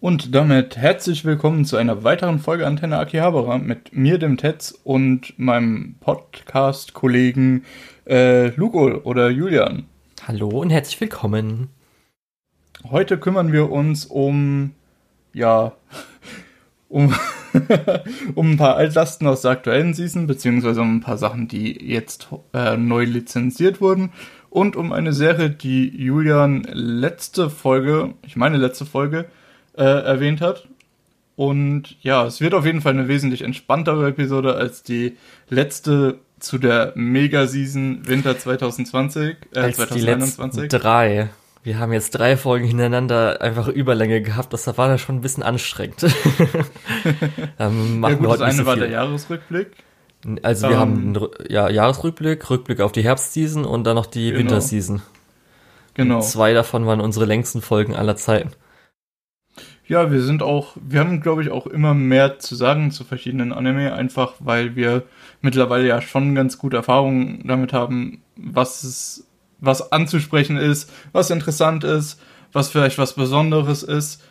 Und damit herzlich willkommen zu einer weiteren Folge Antenne Akihabara mit mir, dem Tetz, und meinem Podcast-Kollegen äh, Lugo oder Julian. Hallo und herzlich willkommen. Heute kümmern wir uns um, ja, um, um ein paar Altlasten aus der aktuellen Season, beziehungsweise um ein paar Sachen, die jetzt äh, neu lizenziert wurden und um eine Serie, die Julian letzte Folge, ich meine letzte Folge, äh, erwähnt hat. Und ja, es wird auf jeden Fall eine wesentlich entspanntere Episode als die letzte zu der Mega-Season Winter 2020, äh, als 2021. Die drei. Wir haben jetzt drei Folgen hintereinander einfach Überlänge gehabt. Das war da schon ein bisschen anstrengend. ähm, ja, gut, das eine so war der Jahresrückblick. Also wir um, haben einen ja, Jahresrückblick, Rückblick auf die Herbstseason und dann noch die genau. Winterseason. Genau. Und zwei davon waren unsere längsten Folgen aller Zeiten. Ja, wir sind auch, wir haben, glaube ich, auch immer mehr zu sagen zu verschiedenen Anime, einfach weil wir mittlerweile ja schon ganz gute Erfahrungen damit haben, was es, was anzusprechen ist, was interessant ist, was vielleicht was Besonderes ist.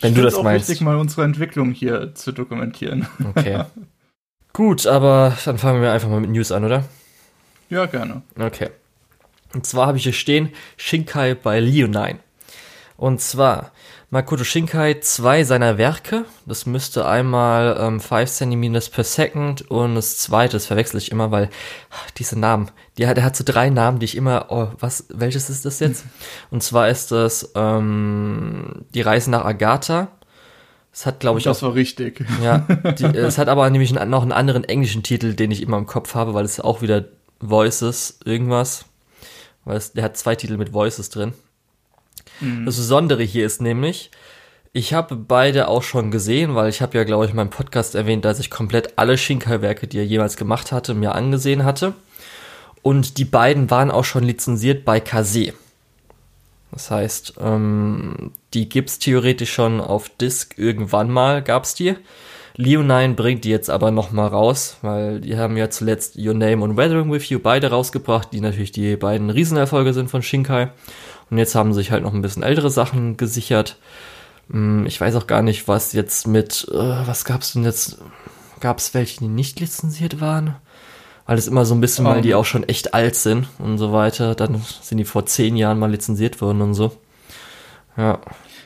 Wenn ich du das auch meinst. wichtig, mal unsere Entwicklung hier zu dokumentieren. Okay. Gut, aber dann fangen wir einfach mal mit News an, oder? Ja, gerne. Okay. Und zwar habe ich hier stehen Shinkai bei Leonine. Und zwar Makoto Shinkai zwei seiner Werke. Das müsste einmal ähm, 5 cm per second und das zweite, das verwechsel ich immer, weil ach, diese Namen, die, der hat so drei Namen, die ich immer, oh, was, welches ist das jetzt? Und zwar ist das ähm, die Reise nach Agatha. Das hat, glaube ich, das auch. Das war richtig. Ja, die, es hat aber nämlich noch einen anderen englischen Titel, den ich immer im Kopf habe, weil es auch wieder Voices irgendwas. Weil es, der hat zwei Titel mit Voices drin. Mhm. Das Besondere hier ist nämlich, ich habe beide auch schon gesehen, weil ich habe ja, glaube ich, in meinem Podcast erwähnt, dass ich komplett alle Shinkai-Werke, die er jemals gemacht hatte, mir angesehen hatte. Und die beiden waren auch schon lizenziert bei Kase. Das heißt, ähm, die gibt's theoretisch schon auf Disc irgendwann mal, gab's die. Leonine bringt die jetzt aber nochmal raus, weil die haben ja zuletzt Your Name und Weathering With You beide rausgebracht, die natürlich die beiden Riesenerfolge sind von Shinkai. Und jetzt haben sich halt noch ein bisschen ältere Sachen gesichert. Hm, ich weiß auch gar nicht, was jetzt mit, äh, was gab's denn jetzt? Gab's welche, die nicht lizenziert waren? Weil es immer so ein bisschen, um. weil die ähm. auch schon echt alt sind und so weiter. Dann sind die vor zehn Jahren mal lizenziert worden und so. Ja.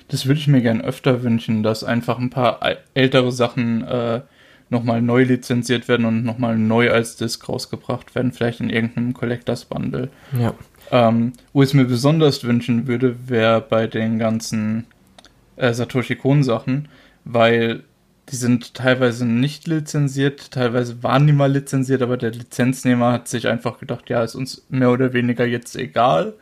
Das würde ich mir gern öfter wünschen, dass einfach ein paar ältere Sachen äh, nochmal neu lizenziert werden und nochmal neu als Disc rausgebracht werden, vielleicht in irgendeinem Collectors Bundle. Ja. Ähm, wo ich es mir besonders wünschen würde, wäre bei den ganzen äh, Satoshi Kon Sachen, weil die sind teilweise nicht lizenziert, teilweise waren die mal lizenziert, aber der Lizenznehmer hat sich einfach gedacht, ja, ist uns mehr oder weniger jetzt egal.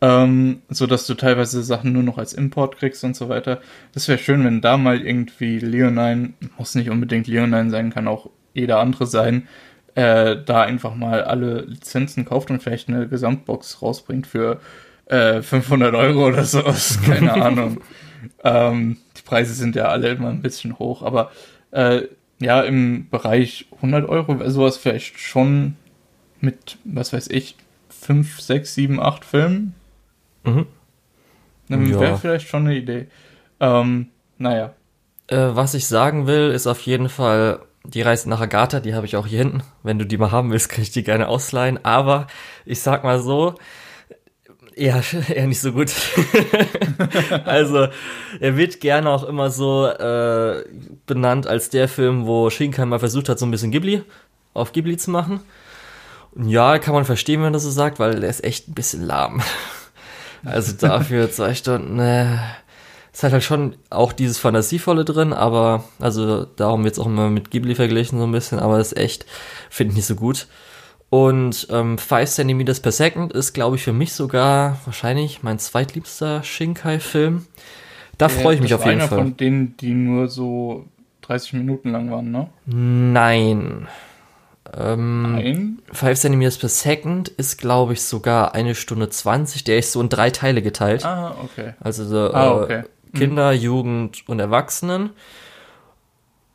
Ähm, so dass du teilweise Sachen nur noch als Import kriegst und so weiter. Das wäre schön, wenn da mal irgendwie Leonine, muss nicht unbedingt Leonine sein, kann auch jeder andere sein, äh, da einfach mal alle Lizenzen kauft und vielleicht eine Gesamtbox rausbringt für äh, 500 Euro oder sowas. Keine Ahnung. Ähm, die Preise sind ja alle immer ein bisschen hoch, aber äh, ja, im Bereich 100 Euro wäre sowas vielleicht schon mit, was weiß ich, 5, 6, 7, 8 Filmen. Mhm. Ja. Wäre vielleicht schon eine Idee. Ähm, naja. Äh, was ich sagen will, ist auf jeden Fall, die Reise nach Agatha, die habe ich auch hier hinten. Wenn du die mal haben willst, kann ich die gerne ausleihen. Aber ich sag mal so, eher, eher nicht so gut. also, er wird gerne auch immer so äh, benannt als der Film, wo Shinkai mal versucht hat, so ein bisschen Ghibli auf Ghibli zu machen. Und ja, kann man verstehen, wenn man das so sagt, weil er ist echt ein bisschen lahm. Also dafür zwei Stunden, ne. Es hat halt schon auch dieses Fantasievolle drin, aber, also darum wird es auch immer mit Ghibli verglichen so ein bisschen, aber ist echt, finde ich nicht so gut. Und ähm, 5 cm per second ist, glaube ich, für mich sogar wahrscheinlich mein zweitliebster Shinkai-Film. Da freue ich mich auf jeden Fall. einer von denen, die nur so 30 Minuten lang waren, ne? Nein. Ähm, Nein. 5 cm per second ist, glaube ich, sogar eine Stunde 20. Der ist so in drei Teile geteilt. Ah, okay. Also so, ah, okay. Äh, Kinder, hm. Jugend und Erwachsenen.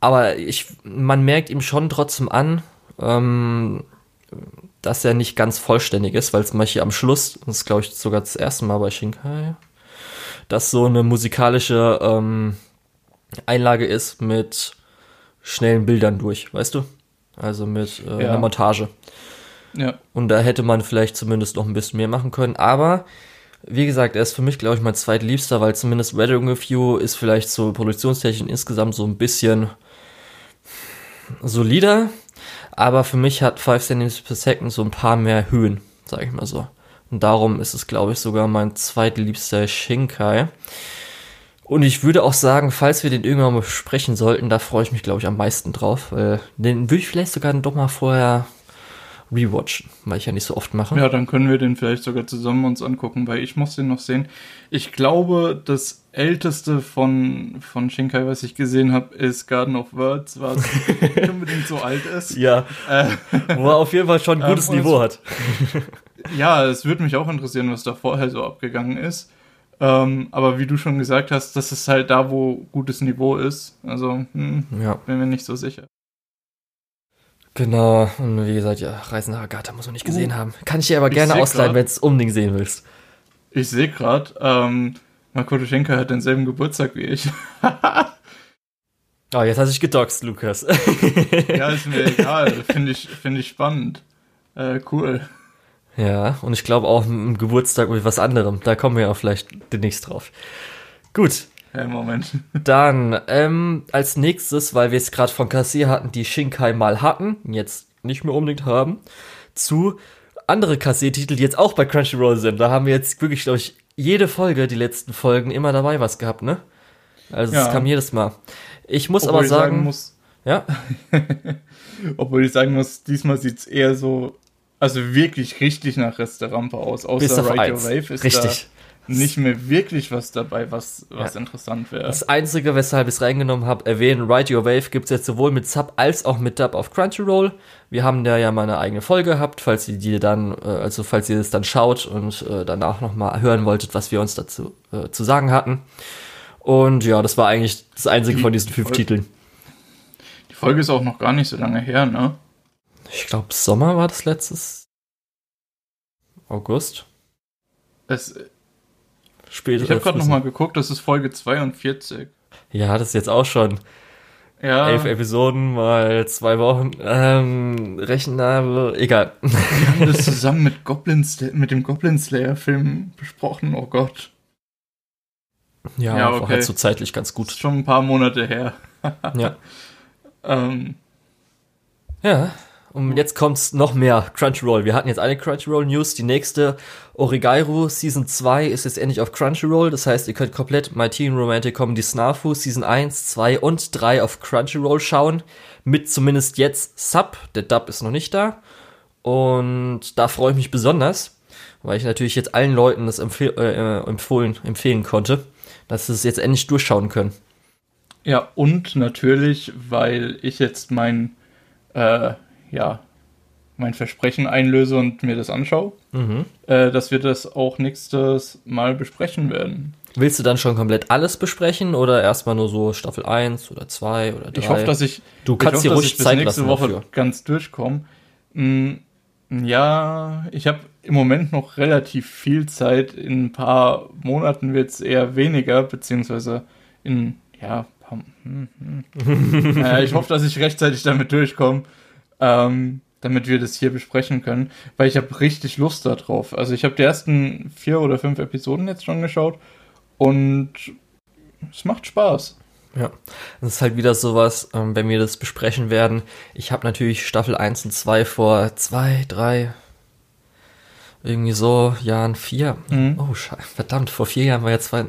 Aber ich, man merkt ihm schon trotzdem an, ähm, dass er nicht ganz vollständig ist, weil zum Beispiel am Schluss, das ist glaube ich sogar das erste Mal bei Shinkai, das so eine musikalische ähm, Einlage ist mit schnellen Bildern durch, weißt du? Also mit äh, ja. einer Montage. Ja. Und da hätte man vielleicht zumindest noch ein bisschen mehr machen können. Aber wie gesagt, er ist für mich, glaube ich, mein zweitliebster, weil zumindest Wedding You ist vielleicht so produktionstechnisch insgesamt so ein bisschen solider. Aber für mich hat 5 cm per Second so ein paar mehr Höhen, sage ich mal so. Und darum ist es, glaube ich, sogar mein zweitliebster Shinkai. Und ich würde auch sagen, falls wir den irgendwann mal besprechen sollten, da freue ich mich, glaube ich, am meisten drauf. Weil den würde ich vielleicht sogar doch mal vorher rewatchen, weil ich ja nicht so oft mache. Ja, dann können wir den vielleicht sogar zusammen uns angucken, weil ich muss den noch sehen. Ich glaube, das älteste von, von Shinkai, was ich gesehen habe, ist Garden of Words, was nicht unbedingt so alt ist. Ja. Äh, Wo er auf jeden Fall schon ein gutes ähm, Niveau hat. ja, es würde mich auch interessieren, was da vorher so abgegangen ist. Ähm, aber wie du schon gesagt hast, das ist halt da, wo gutes Niveau ist. Also, hm, ja. bin mir nicht so sicher. Genau, und wie gesagt, ja, Reisen nach Agatha muss man nicht gesehen uh, haben. Kann ich dir aber gerne ausleihen, wenn du es unbedingt sehen willst. Ich sehe gerade, ähm, Makoto Schenker hat denselben Geburtstag wie ich. oh, jetzt hast du dich gedoxt, Lukas. ja, ist mir egal. Finde ich, find ich spannend. Äh, cool. Ja, und ich glaube auch im Geburtstag mit was anderem. Da kommen wir ja vielleicht demnächst drauf. Gut, Hey, Moment. Dann ähm, als nächstes, weil wir es gerade von Kassier hatten, die Shinkai mal hatten, jetzt nicht mehr unbedingt haben, zu andere Kassier-Titel, die jetzt auch bei Crunchyroll sind. Da haben wir jetzt wirklich, glaube ich, jede Folge, die letzten Folgen, immer dabei was gehabt, ne? Also es kam jedes Mal. Ich muss Obwohl aber sagen, sagen muss, ja. Obwohl ich sagen muss, diesmal sieht es eher so, also wirklich richtig nach Restaurant aus. Außer Bis auf Ride Your Wave ist richtig. Da nicht mehr wirklich was dabei, was, was ja. interessant wäre. Das Einzige, weshalb ich es reingenommen habe, erwähnen, Ride Your Wave gibt es jetzt sowohl mit Sub als auch mit Dub auf Crunchyroll. Wir haben da ja mal eine eigene Folge gehabt, falls ihr die dann, äh, also falls ihr das dann schaut und äh, danach nochmal hören wolltet, was wir uns dazu äh, zu sagen hatten. Und ja, das war eigentlich das einzige die von diesen fünf Folge, Titeln. Die Folge ist auch noch gar nicht so lange her, ne? Ich glaube, Sommer war das letztes. August. Es, Spät ich habe gerade nochmal geguckt, das ist Folge 42. Ja, das ist jetzt auch schon ja. elf Episoden mal zwei Wochen. Ähm, Rechner, egal. Wir haben das zusammen mit, Goblin, mit dem Goblin Slayer Film besprochen, oh Gott. Ja, ja okay. halt so zeitlich ganz gut. Das ist schon ein paar Monate her. ja. ähm. Ja, und jetzt kommt's noch mehr Crunchyroll. Wir hatten jetzt eine Crunchyroll News. Die nächste Origairu Season 2 ist jetzt endlich auf Crunchyroll. Das heißt, ihr könnt komplett My Teen Romantic Comedy Snafu Season 1, 2 und 3 auf Crunchyroll schauen. Mit zumindest jetzt Sub. Der Dub ist noch nicht da. Und da freue ich mich besonders, weil ich natürlich jetzt allen Leuten das empfehl äh, empfohlen, empfehlen konnte, dass sie es jetzt endlich durchschauen können. Ja, und natürlich, weil ich jetzt mein äh, ja, mein Versprechen einlöse und mir das anschaue, mhm. äh, dass wir das auch nächstes Mal besprechen werden. Willst du dann schon komplett alles besprechen oder erstmal nur so Staffel 1 oder 2 oder 3? Ich hoffe, dass ich, du kannst dir ruhig Zeit nächste Woche dafür. ganz durchkommen. Mm, ja, ich habe im Moment noch relativ viel Zeit. In ein paar Monaten wird es eher weniger, beziehungsweise in, ja, hm, hm. äh, ich hoffe, dass ich rechtzeitig damit durchkomme ähm, damit wir das hier besprechen können, weil ich habe richtig Lust darauf. Also ich habe die ersten vier oder fünf Episoden jetzt schon geschaut und es macht Spaß. Ja, das ist halt wieder sowas, ähm, wenn wir das besprechen werden. Ich habe natürlich Staffel 1 und 2 vor zwei, drei, irgendwie so Jahren vier. Mhm. Oh, scheiße, verdammt, vor vier Jahren war ja zwei.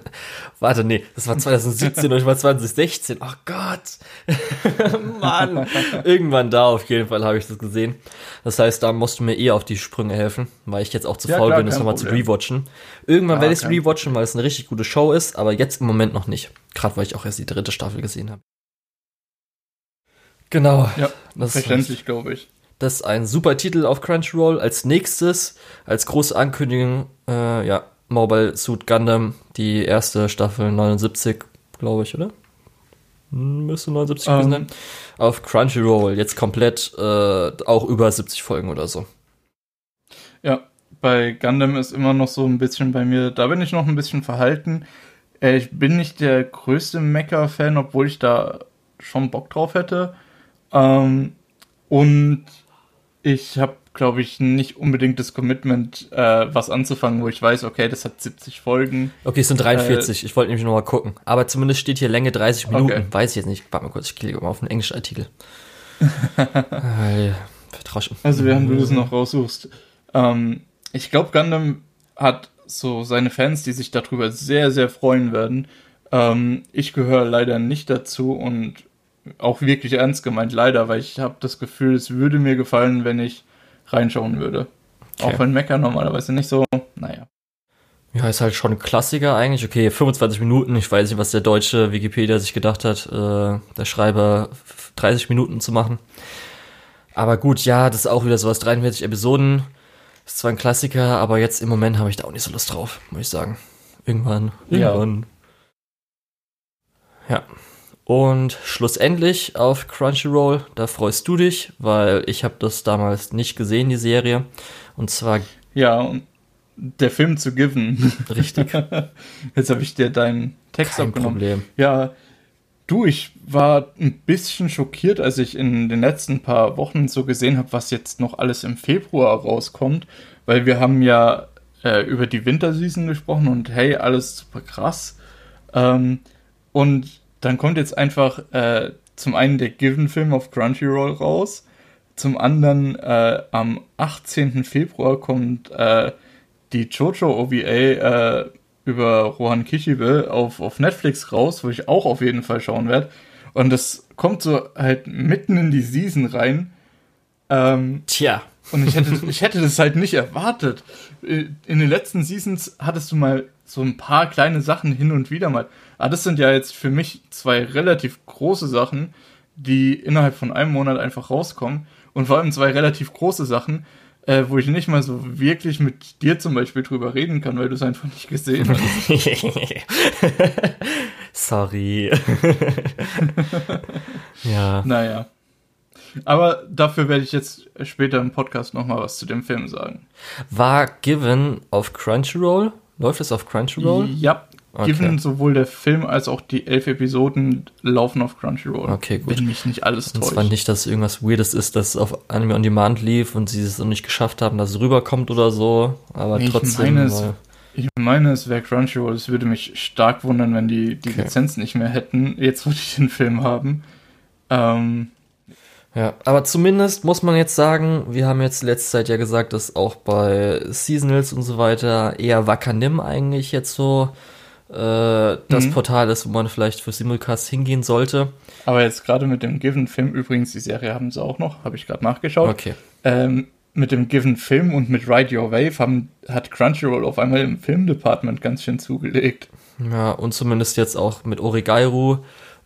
Warte, nee, das war 2017 und ich war 2016. Oh Gott. Mann. Irgendwann da auf jeden Fall habe ich das gesehen. Das heißt, da musst du mir eh auf die Sprünge helfen, weil ich jetzt auch zu ja, faul klar, bin, das nochmal zu rewatchen. Irgendwann ja, werde ich es rewatchen, weil es eine richtig gute Show ist, aber jetzt im Moment noch nicht. Gerade weil ich auch erst die dritte Staffel gesehen habe. Genau. Ja, das verständlich, glaube ich. Das ist ein super Titel auf Crunchyroll. Als nächstes, als große Ankündigung, äh, ja, Mobile Suit Gundam, die erste Staffel 79, glaube ich, oder? Hm, müsste 79 um. sein. Auf Crunchyroll, jetzt komplett äh, auch über 70 Folgen oder so. Ja, bei Gundam ist immer noch so ein bisschen bei mir, da bin ich noch ein bisschen verhalten. Äh, ich bin nicht der größte Mecha-Fan, obwohl ich da schon Bock drauf hätte. Ähm, und ich habe, glaube ich, nicht unbedingt das Commitment, äh, was anzufangen, wo ich weiß, okay, das hat 70 Folgen. Okay, es sind 43. Äh, ich wollte nämlich noch mal gucken. Aber zumindest steht hier Länge 30 Minuten. Okay. Weiß ich jetzt nicht. Warte mal kurz, ich klicke mal auf einen englischen Artikel. äh. Also während du das noch raussuchst. Ähm, ich glaube, Gundam hat so seine Fans, die sich darüber sehr, sehr freuen werden. Ähm, ich gehöre leider nicht dazu und auch wirklich ernst gemeint, leider, weil ich habe das Gefühl, es würde mir gefallen, wenn ich reinschauen würde. Okay. Auch wenn Mecker normalerweise nicht so, naja. Ja, ist halt schon ein Klassiker eigentlich. Okay, 25 Minuten. Ich weiß nicht, was der deutsche Wikipedia sich gedacht hat, äh, der Schreiber 30 Minuten zu machen. Aber gut, ja, das ist auch wieder sowas. 43 Episoden. Ist zwar ein Klassiker, aber jetzt im Moment habe ich da auch nicht so Lust drauf, muss ich sagen. Irgendwann. Irgendwann. Ja. ja. Und schlussendlich auf Crunchyroll, da freust du dich, weil ich habe das damals nicht gesehen, die Serie. Und zwar. Ja, und der Film zu Given. Richtig. Jetzt habe ich dir deinen Text Kein abgenommen. Problem. Ja, du, ich war ein bisschen schockiert, als ich in den letzten paar Wochen so gesehen habe, was jetzt noch alles im Februar rauskommt, weil wir haben ja äh, über die Winterseason gesprochen und hey, alles super krass. Ähm, und dann kommt jetzt einfach äh, zum einen der Given-Film auf Crunchyroll raus, zum anderen äh, am 18. Februar kommt äh, die Jojo OVA äh, über Rohan Kishibe auf, auf Netflix raus, wo ich auch auf jeden Fall schauen werde. Und das kommt so halt mitten in die Season rein. Ähm, Tja. Und ich hätte, ich hätte das halt nicht erwartet. Äh, in den letzten Seasons hattest du mal so ein paar kleine Sachen hin und wieder mal. Aber das sind ja jetzt für mich zwei relativ große Sachen, die innerhalb von einem Monat einfach rauskommen. Und vor allem zwei relativ große Sachen, äh, wo ich nicht mal so wirklich mit dir zum Beispiel drüber reden kann, weil du es einfach nicht gesehen hast. Sorry. ja. Naja. Aber dafür werde ich jetzt später im Podcast nochmal was zu dem Film sagen. War Given auf Crunchyroll? Läuft es auf Crunchyroll? Ja, Okay. Given sowohl der Film als auch die elf Episoden laufen auf Crunchyroll. Okay, gut. Wenn mich nicht alles täuscht. Es war nicht, dass irgendwas Weirdes ist, dass es auf Anime on Demand lief und sie es noch nicht geschafft haben, dass es rüberkommt oder so. Aber nee, trotzdem. Ich meine, es, ich meine, es wäre Crunchyroll. Es würde mich stark wundern, wenn die die okay. Lizenz nicht mehr hätten, jetzt wo die den Film haben. Ähm, ja, aber zumindest muss man jetzt sagen, wir haben jetzt letzte Zeit ja gesagt, dass auch bei Seasonals und so weiter eher Wakanim eigentlich jetzt so äh, das mhm. Portal ist, wo man vielleicht für Simulcast hingehen sollte. Aber jetzt gerade mit dem Given-Film, übrigens, die Serie haben sie auch noch, habe ich gerade nachgeschaut. Okay. Ähm, mit dem Given-Film und mit Ride Your Wave haben, hat Crunchyroll auf einmal im Film-Department ganz schön zugelegt. Ja, und zumindest jetzt auch mit Origairu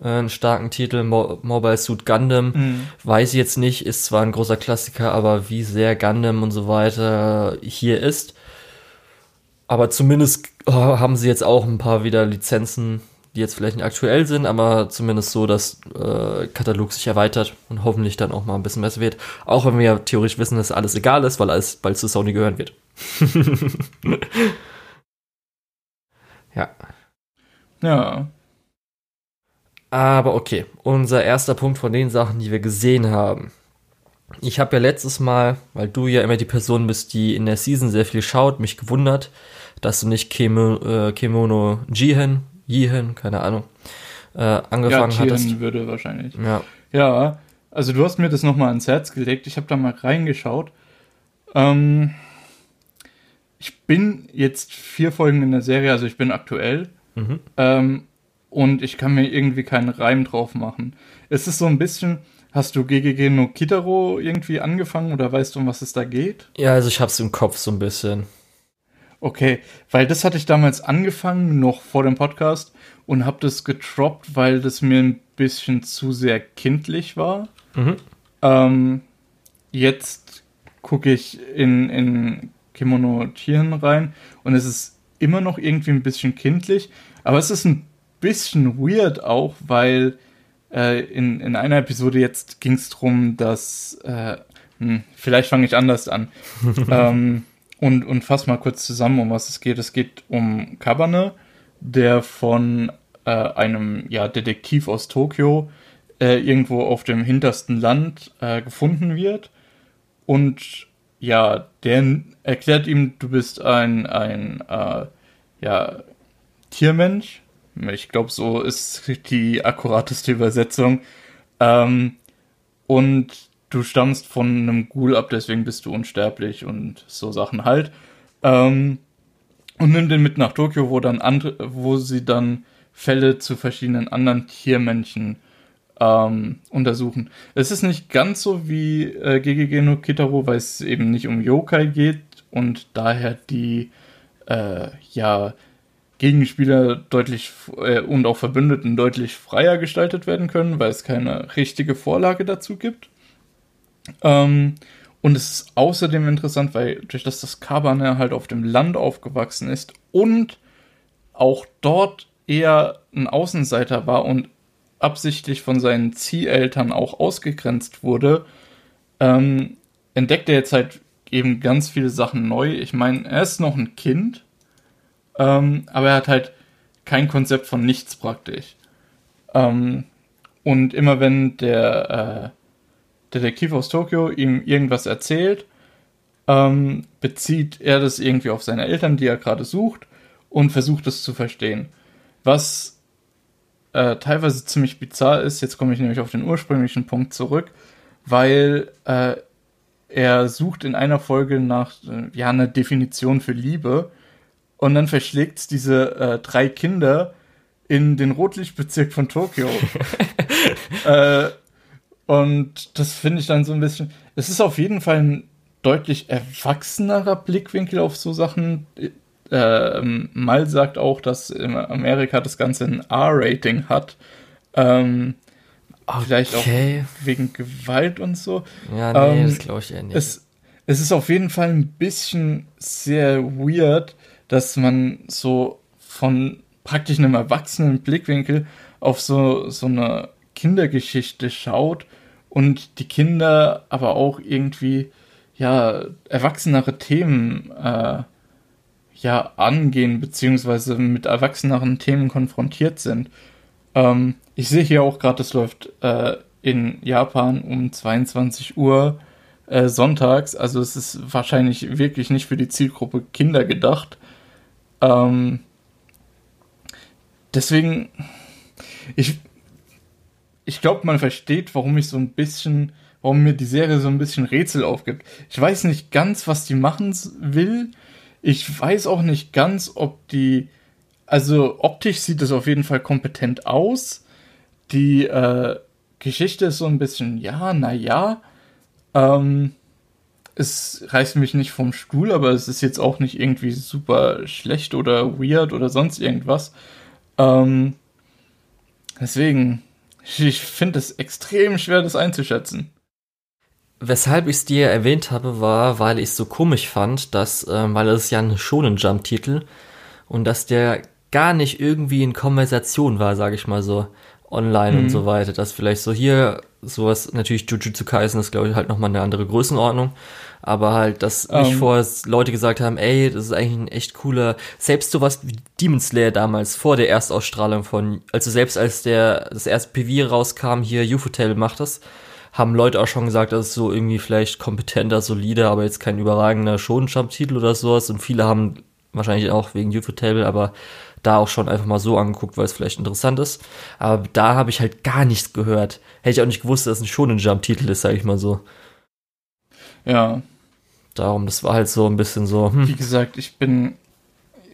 äh, einen starken Titel, Mo Mobile Suit Gundam. Mhm. Weiß ich jetzt nicht, ist zwar ein großer Klassiker, aber wie sehr Gundam und so weiter hier ist. Aber zumindest oh, haben sie jetzt auch ein paar wieder Lizenzen, die jetzt vielleicht nicht aktuell sind, aber zumindest so, dass äh, Katalog sich erweitert und hoffentlich dann auch mal ein bisschen besser wird. Auch wenn wir ja theoretisch wissen, dass alles egal ist, weil alles bald zu Sony gehören wird. ja. Ja. Aber okay, unser erster Punkt von den Sachen, die wir gesehen haben. Ich habe ja letztes Mal, weil du ja immer die Person bist, die in der Season sehr viel schaut, mich gewundert, dass du nicht Kimo, äh, Kimono Jihen, Jihen, keine Ahnung, äh, angefangen ja, hattest. würde wahrscheinlich. Ja. Ja, also du hast mir das nochmal ans Herz gelegt. Ich habe da mal reingeschaut. Ähm, ich bin jetzt vier Folgen in der Serie, also ich bin aktuell. Mhm. Ähm, und ich kann mir irgendwie keinen Reim drauf machen. Es ist so ein bisschen, hast du GGG no Kitaro irgendwie angefangen oder weißt du, um was es da geht? Ja, also ich hab's im Kopf so ein bisschen. Okay, weil das hatte ich damals angefangen, noch vor dem Podcast, und habe das getroppt, weil das mir ein bisschen zu sehr kindlich war. Mhm. Ähm, jetzt gucke ich in, in Kimono Tieren rein und es ist immer noch irgendwie ein bisschen kindlich, aber es ist ein bisschen weird auch, weil äh, in, in einer Episode jetzt ging es darum, dass, äh, hm, vielleicht fange ich anders an. ähm, und, und fass mal kurz zusammen, um was es geht. Es geht um Kabane, der von äh, einem ja, Detektiv aus Tokio äh, irgendwo auf dem hintersten Land äh, gefunden wird. Und ja, der erklärt ihm, du bist ein, ein äh, ja, Tiermensch. Ich glaube, so ist die akkurateste Übersetzung. Ähm, und du stammst von einem Ghoul ab, deswegen bist du unsterblich und so Sachen halt. Ähm, und nimm den mit nach Tokio, wo dann andere, wo sie dann Fälle zu verschiedenen anderen Tiermenschen ähm, untersuchen. Es ist nicht ganz so wie äh, GGG no Kitaro, weil es eben nicht um Yokai geht und daher die äh, ja Gegenspieler deutlich äh, und auch Verbündeten deutlich freier gestaltet werden können, weil es keine richtige Vorlage dazu gibt. Ähm, und es ist außerdem interessant, weil durch das das Kabane halt auf dem Land aufgewachsen ist und auch dort eher ein Außenseiter war und absichtlich von seinen Zieheltern auch ausgegrenzt wurde, ähm, entdeckt er jetzt halt eben ganz viele Sachen neu. Ich meine, er ist noch ein Kind, ähm, aber er hat halt kein Konzept von nichts praktisch. Ähm, und immer wenn der äh, Detektiv aus Tokio ihm irgendwas erzählt, ähm, bezieht er das irgendwie auf seine Eltern, die er gerade sucht, und versucht es zu verstehen. Was äh, teilweise ziemlich bizarr ist, jetzt komme ich nämlich auf den ursprünglichen Punkt zurück, weil äh, er sucht in einer Folge nach äh, ja einer Definition für Liebe und dann verschlägt es diese äh, drei Kinder in den Rotlichtbezirk von Tokio. äh, und das finde ich dann so ein bisschen. Es ist auf jeden Fall ein deutlich erwachsenerer Blickwinkel auf so Sachen. Äh, Mal sagt auch, dass in Amerika das Ganze ein R-Rating hat. Ähm, okay. Vielleicht auch wegen Gewalt und so. Ja, nee, ähm, das glaube ich eher nicht. Es, es ist auf jeden Fall ein bisschen sehr weird, dass man so von praktisch einem erwachsenen Blickwinkel auf so, so eine Kindergeschichte schaut und die Kinder aber auch irgendwie ja erwachsenere Themen äh, ja angehen beziehungsweise mit erwachseneren Themen konfrontiert sind. Ähm, ich sehe hier auch gerade, es läuft äh, in Japan um 22 Uhr äh, sonntags, also es ist wahrscheinlich wirklich nicht für die Zielgruppe Kinder gedacht. Ähm, deswegen, ich, ich glaube, man versteht, warum ich so ein bisschen, warum mir die Serie so ein bisschen Rätsel aufgibt. Ich weiß nicht ganz, was die machen will. Ich weiß auch nicht ganz, ob die, also optisch sieht es auf jeden Fall kompetent aus. Die äh, Geschichte ist so ein bisschen, ja, naja. Ähm, es reißt mich nicht vom Stuhl, aber es ist jetzt auch nicht irgendwie super schlecht oder weird oder sonst irgendwas. Ähm, deswegen, ich finde es extrem schwer, das einzuschätzen. Weshalb ich es dir erwähnt habe, war, weil ich es so komisch fand, dass, äh, weil es ja ein Shonen Jump Titel und dass der gar nicht irgendwie in Konversation war, sage ich mal so online mhm. und so weiter. Dass vielleicht so hier sowas, natürlich Jujutsu Kaisen ist, glaube ich, halt nochmal eine andere Größenordnung. Aber halt, dass um. nicht ähm. vorher Leute gesagt haben, ey, das ist eigentlich ein echt cooler, selbst sowas wie Demon Slayer damals, vor der Erstausstrahlung von, also selbst als der, das erste PV rauskam, hier UFO-Tale macht das, haben Leute auch schon gesagt, das ist so irgendwie vielleicht kompetenter, solider, aber jetzt kein überragender Shonen-Jump-Titel oder sowas. Und viele haben wahrscheinlich auch wegen UFO-Table, aber da auch schon einfach mal so angeguckt, weil es vielleicht interessant ist. Aber da habe ich halt gar nichts gehört. Hätte ich auch nicht gewusst, dass es ein Shonen Jump Titel ist, sage ich mal so. Ja. Darum, das war halt so ein bisschen so. Hm. Wie gesagt, ich bin,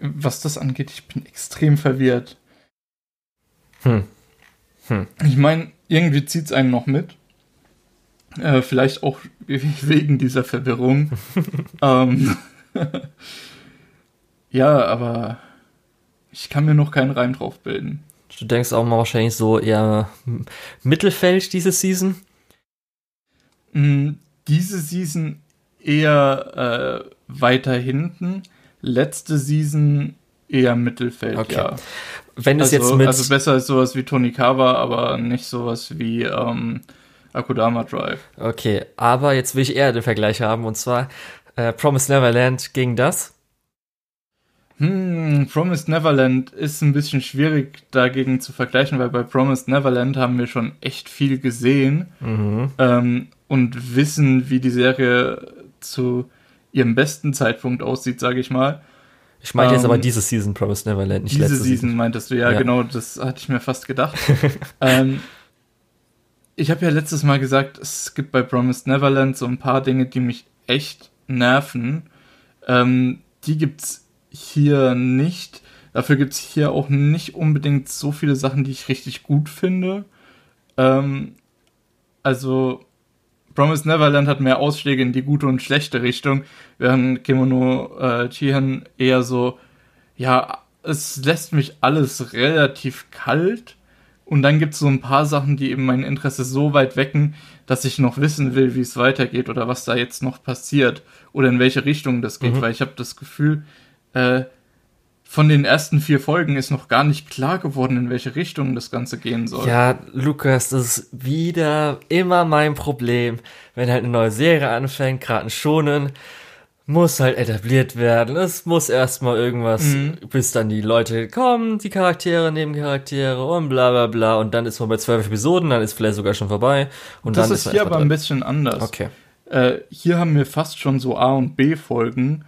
was das angeht, ich bin extrem verwirrt. Hm. Hm. Ich meine, irgendwie zieht es einen noch mit. Äh, vielleicht auch wegen dieser Verwirrung. ähm, ja, aber ich kann mir noch keinen Reim drauf bilden. Du denkst auch mal wahrscheinlich so eher Mittelfeld diese Season? Mm, diese Season eher äh, weiter hinten. Letzte Season eher Mittelfeld, okay. ja. Wenn es also, jetzt mit. Also besser als sowas wie Tonikawa, aber nicht sowas wie ähm, Akudama Drive. Okay, aber jetzt will ich eher den Vergleich haben und zwar äh, Promise Neverland gegen das. Hm, Promised Neverland ist ein bisschen schwierig dagegen zu vergleichen, weil bei Promised Neverland haben wir schon echt viel gesehen mhm. ähm, und wissen, wie die Serie zu ihrem besten Zeitpunkt aussieht, sage ich mal. Ich meine jetzt aber ähm, diese Season Promised Neverland, nicht diese letzte Season. Season meintest du, ja, ja, genau, das hatte ich mir fast gedacht. ähm, ich habe ja letztes Mal gesagt, es gibt bei Promised Neverland so ein paar Dinge, die mich echt nerven. Ähm, die gibt's hier nicht. Dafür gibt es hier auch nicht unbedingt so viele Sachen, die ich richtig gut finde. Ähm, also, Promised Neverland hat mehr Ausschläge in die gute und schlechte Richtung, während Kimono äh, Chihan eher so, ja, es lässt mich alles relativ kalt. Und dann gibt es so ein paar Sachen, die eben mein Interesse so weit wecken, dass ich noch wissen will, wie es weitergeht oder was da jetzt noch passiert oder in welche Richtung das geht, mhm. weil ich habe das Gefühl, äh, von den ersten vier Folgen ist noch gar nicht klar geworden, in welche Richtung das Ganze gehen soll. Ja, Lukas, das ist wieder immer mein Problem. Wenn halt eine neue Serie anfängt, gerade ein Schonen, muss halt etabliert werden. Es muss erstmal irgendwas, mhm. bis dann die Leute kommen, die Charaktere, Nebencharaktere und bla bla bla. Und dann ist man bei zwölf Episoden, dann ist vielleicht sogar schon vorbei. Und das dann ist, ist hier aber ein bisschen anders. Okay. Äh, hier haben wir fast schon so A- und B-Folgen.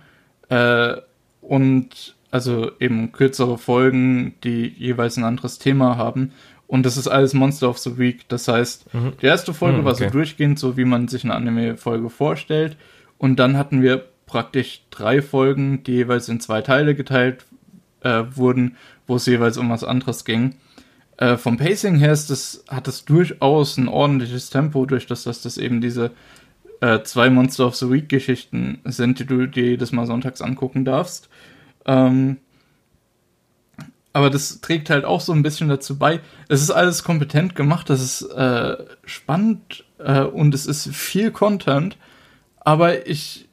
Äh, und also eben kürzere Folgen, die jeweils ein anderes Thema haben. Und das ist alles Monster of the Week. Das heißt, mhm. die erste Folge mhm, okay. war so durchgehend, so wie man sich eine Anime-Folge vorstellt. Und dann hatten wir praktisch drei Folgen, die jeweils in zwei Teile geteilt äh, wurden, wo es jeweils um was anderes ging. Äh, vom Pacing her ist das, hat es durchaus ein ordentliches Tempo, durch das, dass das eben diese äh, zwei Monster of the Week Geschichten sind, die du dir jedes Mal sonntags angucken darfst. Ähm, aber das trägt halt auch so ein bisschen dazu bei. Es ist alles kompetent gemacht, das ist äh, spannend äh, und es ist viel Content, aber ich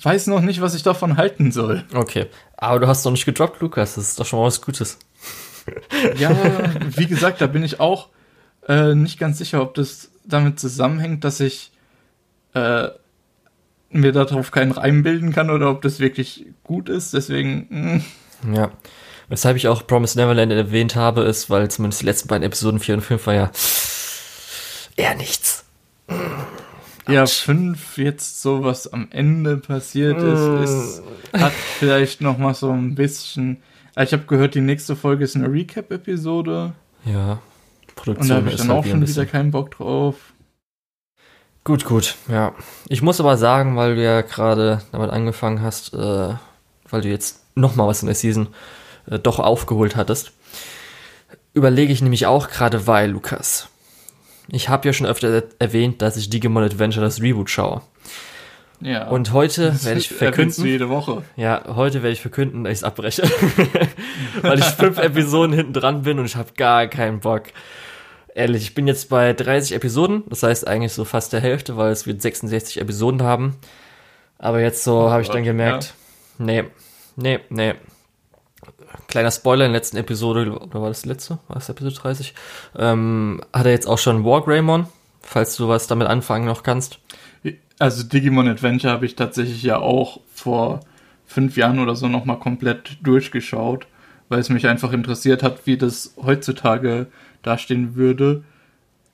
weiß noch nicht, was ich davon halten soll. Okay, aber du hast doch nicht gedroppt, Lukas, das ist doch schon mal was Gutes. ja, wie gesagt, da bin ich auch äh, nicht ganz sicher, ob das damit zusammenhängt, dass ich äh, mir darauf keinen Reim bilden kann oder ob das wirklich gut ist. Deswegen. Mh. Hm. Ja. Weshalb ich auch Promise Neverland erwähnt habe, ist, weil zumindest die letzten beiden Episoden 4 und 5 war ja eher nichts. Ja, 5 jetzt so was am Ende passiert ist, hm. ist hat vielleicht noch mal so ein bisschen. Ich habe gehört, die nächste Folge ist eine Recap-Episode. Ja, Produktion Und da habe ich dann halt auch schon wieder keinen Bock drauf. Gut, gut, ja. Ich muss aber sagen, weil du ja gerade damit angefangen hast, äh, weil du jetzt nochmal was in der Season äh, doch aufgeholt hattest, überlege ich nämlich auch gerade, weil, Lukas, ich habe ja schon öfter erwähnt, dass ich Digimon Adventure das Reboot schaue. Ja. Und heute werde ich verkünden. jede Woche. Ja, heute werde ich verkünden, dass ich es abbreche. Weil ich fünf Episoden hinten dran bin und ich habe gar keinen Bock ehrlich, ich bin jetzt bei 30 Episoden, das heißt eigentlich so fast der Hälfte, weil es wird 66 Episoden haben. Aber jetzt so oh, habe ich dann gemerkt, ja. nee, nee, nee. Kleiner Spoiler in der letzten Episode, oder war das die letzte? War das Episode 30? Ähm, hat er jetzt auch schon Wargreymon, falls du was damit anfangen noch kannst. Also Digimon Adventure habe ich tatsächlich ja auch vor fünf Jahren oder so nochmal komplett durchgeschaut, weil es mich einfach interessiert hat, wie das heutzutage dastehen würde.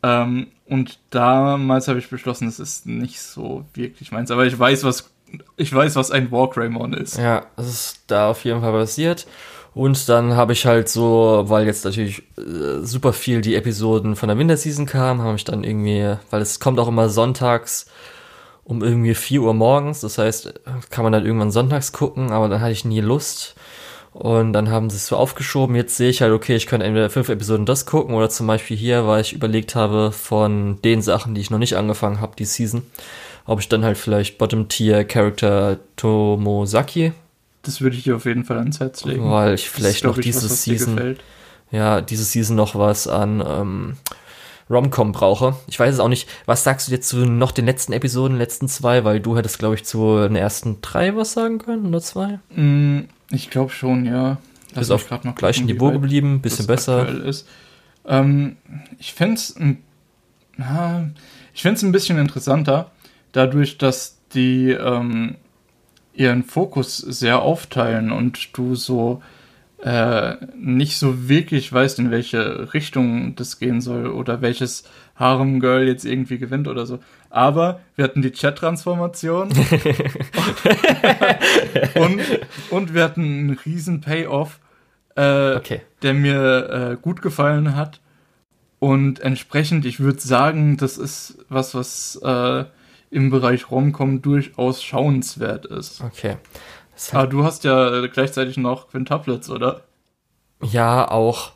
Ähm, und damals habe ich beschlossen, es ist nicht so wirklich meins. Aber ich weiß, was ich weiß, was ein Wargreymon ist. Ja, das ist da auf jeden Fall passiert. Und dann habe ich halt so, weil jetzt natürlich äh, super viel die Episoden von der Winterseason kamen, habe ich dann irgendwie, weil es kommt auch immer sonntags um irgendwie 4 Uhr morgens, das heißt, kann man dann irgendwann sonntags gucken, aber dann hatte ich nie Lust. Und dann haben sie es so aufgeschoben. Jetzt sehe ich halt, okay, ich könnte entweder fünf Episoden das gucken oder zum Beispiel hier, weil ich überlegt habe von den Sachen, die ich noch nicht angefangen habe, die Season, ob ich dann halt vielleicht Bottom Tier Character Tomosaki. Das würde ich dir auf jeden Fall ans Herz legen. Weil ich vielleicht noch diese Season, ja, diese Season noch was an ähm, Romcom brauche. Ich weiß es auch nicht. Was sagst du jetzt zu noch den letzten Episoden, letzten zwei? Weil du hättest, glaube ich, zu den ersten drei was sagen können oder zwei? Mm, ich glaube schon, ja. Lass ist auf gerade noch gleichen Niveau geblieben, bisschen besser. Ist. Ähm, ich fände es ein, ich find's ein bisschen interessanter, dadurch, dass die, ähm, ihren Fokus sehr aufteilen und du so äh, nicht so wirklich weißt, in welche Richtung das gehen soll oder welches Harem Girl jetzt irgendwie gewinnt oder so. Aber wir hatten die Chat-Transformation und, und wir hatten einen riesen Payoff, äh, okay. der mir äh, gut gefallen hat. Und entsprechend, ich würde sagen, das ist was, was äh, im Bereich Romcom durchaus schauenswert ist. Okay. Aber du hast ja gleichzeitig noch Quintuplets, oder? Ja, auch.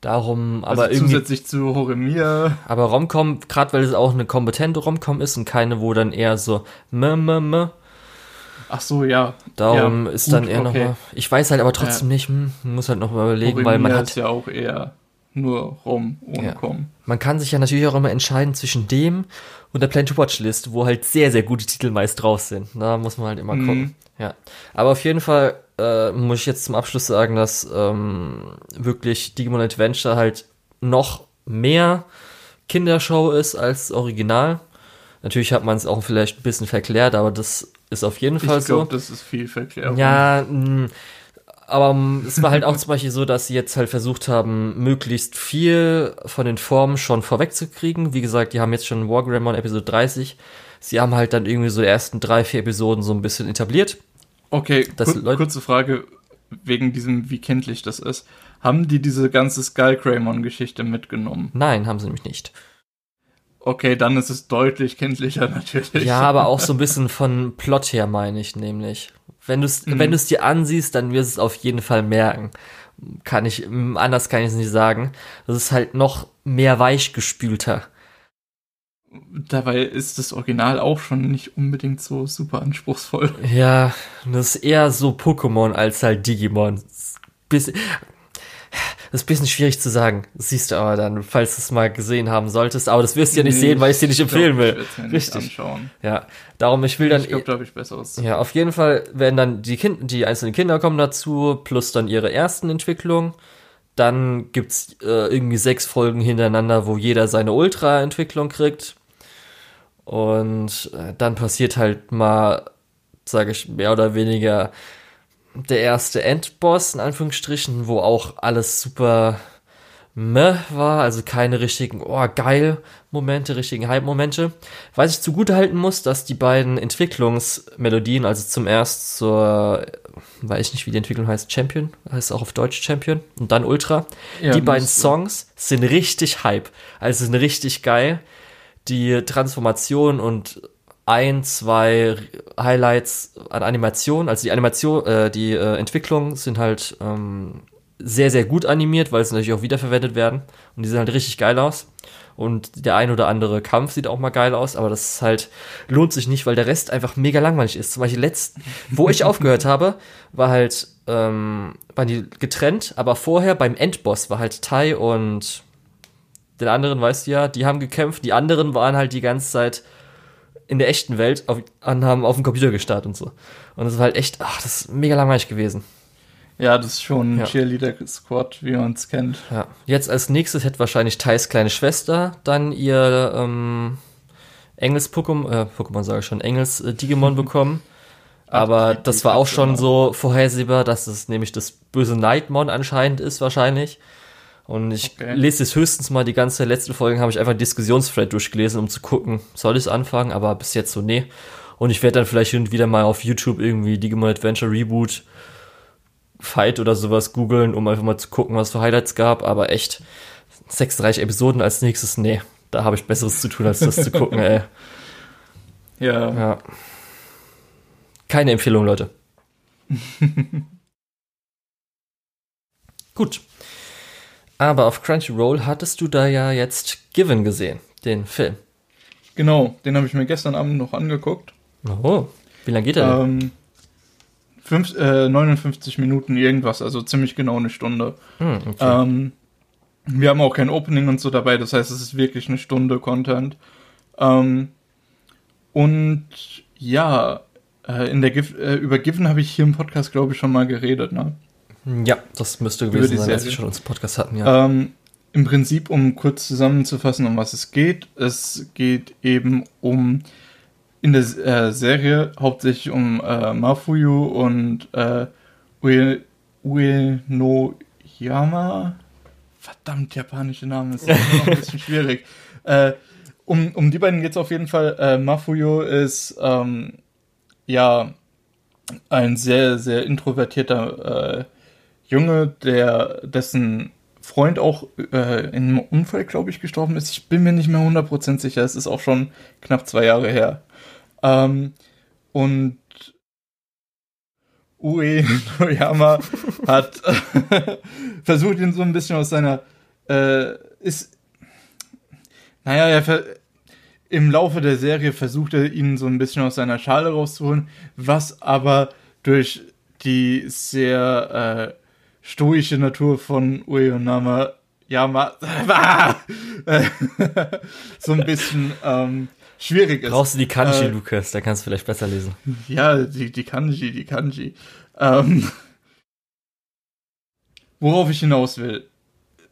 Darum, also aber irgendwie. Zusätzlich zu Horemir. Aber Romcom, gerade weil es auch eine kompetente Romcom ist und keine, wo dann eher so m, m, m. Ach so, ja. Darum ja, ist gut, dann eher okay. nochmal. Ich weiß halt aber trotzdem ja. nicht, hm, muss halt noch mal überlegen, Horemir weil man hat. ist ja auch eher nur Rom ohne ja. Com. Man kann sich ja natürlich auch immer entscheiden zwischen dem und der Plan to Watch List, wo halt sehr, sehr gute Titel meist drauf sind. Da muss man halt immer mhm. Ja. Aber auf jeden Fall äh, muss ich jetzt zum Abschluss sagen, dass ähm, wirklich Digimon Adventure halt noch mehr Kindershow ist als Original. Natürlich hat man es auch vielleicht ein bisschen verklärt, aber das ist auf jeden Fall ich glaub, so. Ich glaube, das ist viel verklärt. Ja, mh, aber es war halt auch zum Beispiel so, dass sie jetzt halt versucht haben, möglichst viel von den Formen schon vorwegzukriegen. Wie gesagt, die haben jetzt schon Wargreymon Episode 30. Sie haben halt dann irgendwie so die ersten drei, vier Episoden so ein bisschen etabliert. Okay, kur kurze Frage wegen diesem, wie kenntlich das ist. Haben die diese ganze Skullcraymon-Geschichte mitgenommen? Nein, haben sie nämlich nicht. Okay, dann ist es deutlich kenntlicher natürlich. Ja, aber auch so ein bisschen von Plot her meine ich nämlich. Wenn du es mhm. wenn du es dir ansiehst, dann wirst du es auf jeden Fall merken. Kann ich anders kann ich es nicht sagen. Das ist halt noch mehr weichgespülter. Dabei ist das Original auch schon nicht unbedingt so super anspruchsvoll. Ja, das ist eher so Pokémon als halt Digimon. Bis, das ist ein bisschen schwierig zu sagen. Das siehst du aber dann, falls du es mal gesehen haben solltest. Aber das wirst du ja nicht nee, sehen, weil ich es dir nicht empfehlen glaub, will. Ich Richtig. Anschauen. Ja, darum ich will dann. Ich glaube, da habe ich besseres. Ja, auf jeden Fall werden dann die kind die einzelnen Kinder kommen dazu, plus dann ihre ersten Entwicklungen. Dann gibt's äh, irgendwie sechs Folgen hintereinander, wo jeder seine Ultra-Entwicklung kriegt. Und äh, dann passiert halt mal, sage ich, mehr oder weniger der erste Endboss, in Anführungsstrichen, wo auch alles super meh war, also keine richtigen, oh geil Momente, richtigen Hype-Momente. Was ich zugute halten muss, dass die beiden Entwicklungsmelodien, also zum erst zur, weiß ich nicht, wie die Entwicklung heißt, Champion, heißt auch auf Deutsch Champion und dann Ultra, ja, die beiden Songs sind richtig Hype, also sind richtig geil. Die Transformation und ein, zwei Highlights an Animation. Also die Animation, äh, die äh, Entwicklung sind halt ähm, sehr, sehr gut animiert, weil sie natürlich auch wiederverwendet werden. Und die sehen halt richtig geil aus. Und der ein oder andere Kampf sieht auch mal geil aus, aber das ist halt, lohnt sich nicht, weil der Rest einfach mega langweilig ist. Zum Beispiel letzt, wo ich aufgehört habe, war halt, ähm, waren die getrennt, aber vorher beim Endboss war halt Tai und den anderen, weißt du ja, die haben gekämpft, die anderen waren halt die ganze Zeit in der echten Welt auf, haben auf dem Computer gestartet und so. Und das war halt echt, ach, das ist mega langweilig gewesen. Ja, das ist schon ein ja. Cheerleader-Squad, wie man es kennt. Ja. Jetzt als nächstes hätte wahrscheinlich Thais kleine Schwester dann ihr ähm, Engels-Pokémon, äh, Pokémon sage ich schon, Engels-Digimon bekommen. Aber Ach, das war auch schon so vorhersehbar, dass es nämlich das böse Nightmon anscheinend ist, wahrscheinlich. Und ich okay. lese es höchstens mal die ganze letzte Folge, habe ich einfach einen Diskussionsthread durchgelesen, um zu gucken, soll ich es anfangen, aber bis jetzt so nee. Und ich werde dann vielleicht hin und wieder mal auf YouTube irgendwie Digimon Adventure Reboot Fight oder sowas googeln, um einfach mal zu gucken, was für Highlights gab, aber echt 36 Episoden als nächstes, nee, da habe ich besseres zu tun, als das zu gucken, ey. Ja. ja. Keine Empfehlung, Leute. Gut. Aber auf Crunchyroll hattest du da ja jetzt Given gesehen, den Film. Genau, den habe ich mir gestern Abend noch angeguckt. Oh, wie lange geht der ähm, fünf, äh, 59 Minuten irgendwas, also ziemlich genau eine Stunde. Hm, okay. ähm, wir haben auch kein Opening und so dabei, das heißt, es ist wirklich eine Stunde Content. Ähm, und ja, äh, in der Gif äh, über Given habe ich hier im Podcast, glaube ich, schon mal geredet, ne? Ja, das müsste gewesen sein, als wir schon uns Podcast hatten, ja. Ähm, Im Prinzip, um kurz zusammenzufassen, um was es geht. Es geht eben um in der äh, Serie hauptsächlich um äh, Mafuyu und äh, Ue, Uenoyama. Verdammt, japanische Namen, ist noch ein bisschen schwierig. Äh, um, um die beiden geht es auf jeden Fall. Äh, Mafuyo ist ähm, ja ein sehr, sehr introvertierter äh, Junge, der dessen Freund auch äh, in einem Unfall, glaube ich, gestorben ist. Ich bin mir nicht mehr 100% sicher. Es ist auch schon knapp zwei Jahre her. Ähm, und Ue Noyama hat versucht, ihn so ein bisschen aus seiner äh, ist naja, er im Laufe der Serie versucht er ihn so ein bisschen aus seiner Schale rauszuholen, was aber durch die sehr äh, stoische Natur von Ueonama Yama so ein bisschen ähm, schwierig ist. Brauchst du die Kanji, äh, Lukas, da kannst du vielleicht besser lesen. Ja, die, die Kanji, die Kanji. Ähm, worauf ich hinaus will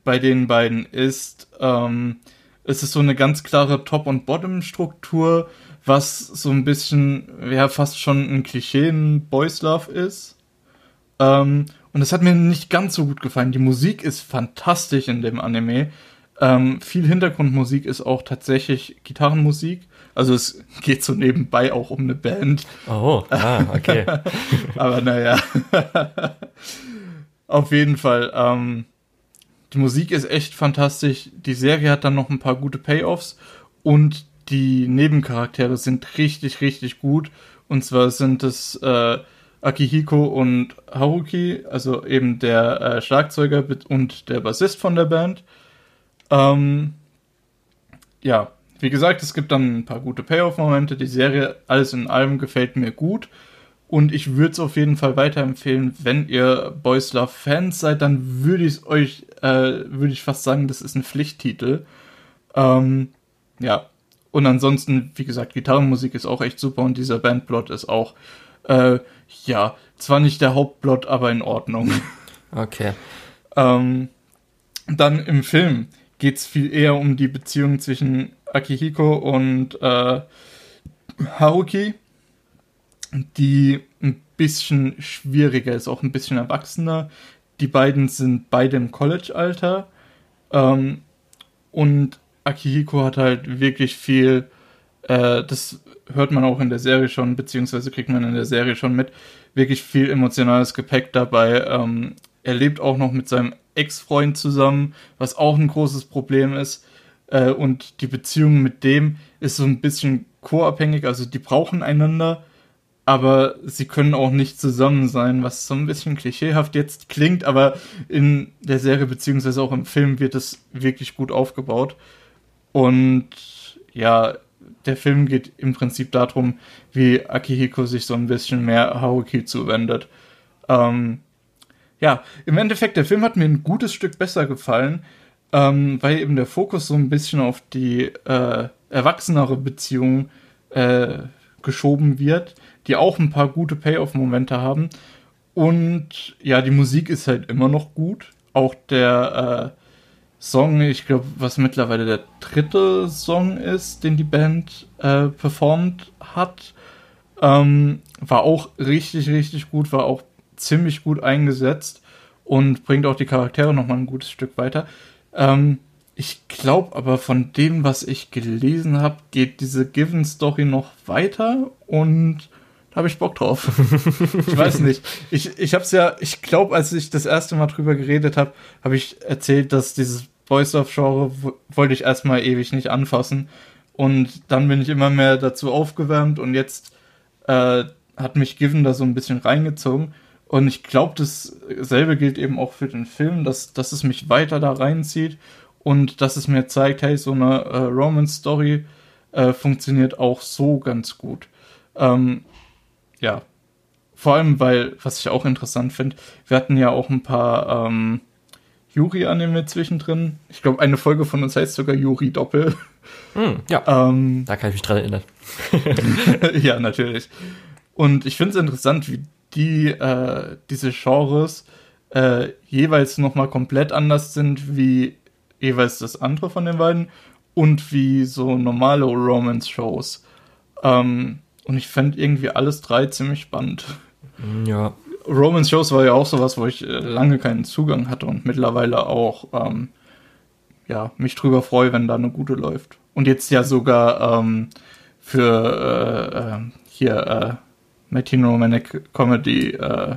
bei den beiden ist, ähm, es ist so eine ganz klare Top- und Bottom-Struktur, was so ein bisschen, ja, fast schon ein Klischee in Boys Love ist. Ähm, und das hat mir nicht ganz so gut gefallen. Die Musik ist fantastisch in dem Anime. Ähm, viel Hintergrundmusik ist auch tatsächlich Gitarrenmusik. Also es geht so nebenbei auch um eine Band. Oh, ah, okay. Aber naja. Auf jeden Fall. Ähm, die Musik ist echt fantastisch. Die Serie hat dann noch ein paar gute Payoffs und die Nebencharaktere sind richtig, richtig gut. Und zwar sind es äh, Akihiko und Haruki, also eben der äh, Schlagzeuger und der Bassist von der Band. Ähm, ja, wie gesagt, es gibt dann ein paar gute Payoff-Momente. Die Serie, alles in allem, gefällt mir gut. Und ich würde es auf jeden Fall weiterempfehlen, wenn ihr Boys Love Fans seid, dann würde ich euch, äh, würde ich fast sagen, das ist ein Pflichttitel. Ähm, ja. Und ansonsten, wie gesagt, Gitarrenmusik ist auch echt super und dieser Bandplot ist auch, äh, ja, zwar nicht der Hauptplot, aber in Ordnung. Okay. ähm, dann im Film geht es viel eher um die Beziehung zwischen Akihiko und äh, Haruki die ein bisschen schwieriger ist, auch ein bisschen erwachsener. Die beiden sind beide im College-Alter. Ähm, und Akihiko hat halt wirklich viel, äh, das hört man auch in der Serie schon, beziehungsweise kriegt man in der Serie schon mit, wirklich viel emotionales Gepäck dabei. Ähm, er lebt auch noch mit seinem Ex-Freund zusammen, was auch ein großes Problem ist. Äh, und die Beziehung mit dem ist so ein bisschen co-abhängig, also die brauchen einander, aber sie können auch nicht zusammen sein, was so ein bisschen klischeehaft jetzt klingt, aber in der Serie beziehungsweise auch im Film wird es wirklich gut aufgebaut. Und ja, der Film geht im Prinzip darum, wie Akihiko sich so ein bisschen mehr Haruki zuwendet. Ähm, ja, im Endeffekt, der Film hat mir ein gutes Stück besser gefallen, ähm, weil eben der Fokus so ein bisschen auf die äh, erwachsenere Beziehung äh, geschoben wird die auch ein paar gute Payoff-Momente haben. Und ja, die Musik ist halt immer noch gut. Auch der äh, Song, ich glaube, was mittlerweile der dritte Song ist, den die Band äh, performt hat, ähm, war auch richtig, richtig gut, war auch ziemlich gut eingesetzt und bringt auch die Charaktere nochmal ein gutes Stück weiter. Ähm, ich glaube aber von dem, was ich gelesen habe, geht diese Given Story noch weiter und habe ich Bock drauf. ich weiß nicht. Ich, ich habe es ja, ich glaube, als ich das erste Mal drüber geredet habe, habe ich erzählt, dass dieses Voice of Genre wollte ich erstmal ewig nicht anfassen. Und dann bin ich immer mehr dazu aufgewärmt und jetzt äh, hat mich Given da so ein bisschen reingezogen. Und ich glaube, dasselbe gilt eben auch für den Film, dass, dass es mich weiter da reinzieht und dass es mir zeigt, hey, so eine äh, Romance-Story äh, funktioniert auch so ganz gut. Ähm, ja, vor allem, weil, was ich auch interessant finde, wir hatten ja auch ein paar ähm, Yuri-Anime zwischendrin. Ich glaube, eine Folge von uns heißt sogar Yuri Doppel. Hm, ja. Ähm, da kann ich mich dran erinnern. ja, natürlich. Und ich finde es interessant, wie die, äh, diese Genres äh, jeweils nochmal komplett anders sind, wie jeweils das andere von den beiden und wie so normale Romance-Shows. Ähm, und ich fände irgendwie alles drei ziemlich spannend. Ja. Romans Shows war ja auch sowas, wo ich äh, lange keinen Zugang hatte und mittlerweile auch ähm, ja, mich drüber freue, wenn da eine gute läuft. Und jetzt ja sogar ähm, für äh, äh, hier äh, Martin Romanek Comedy äh,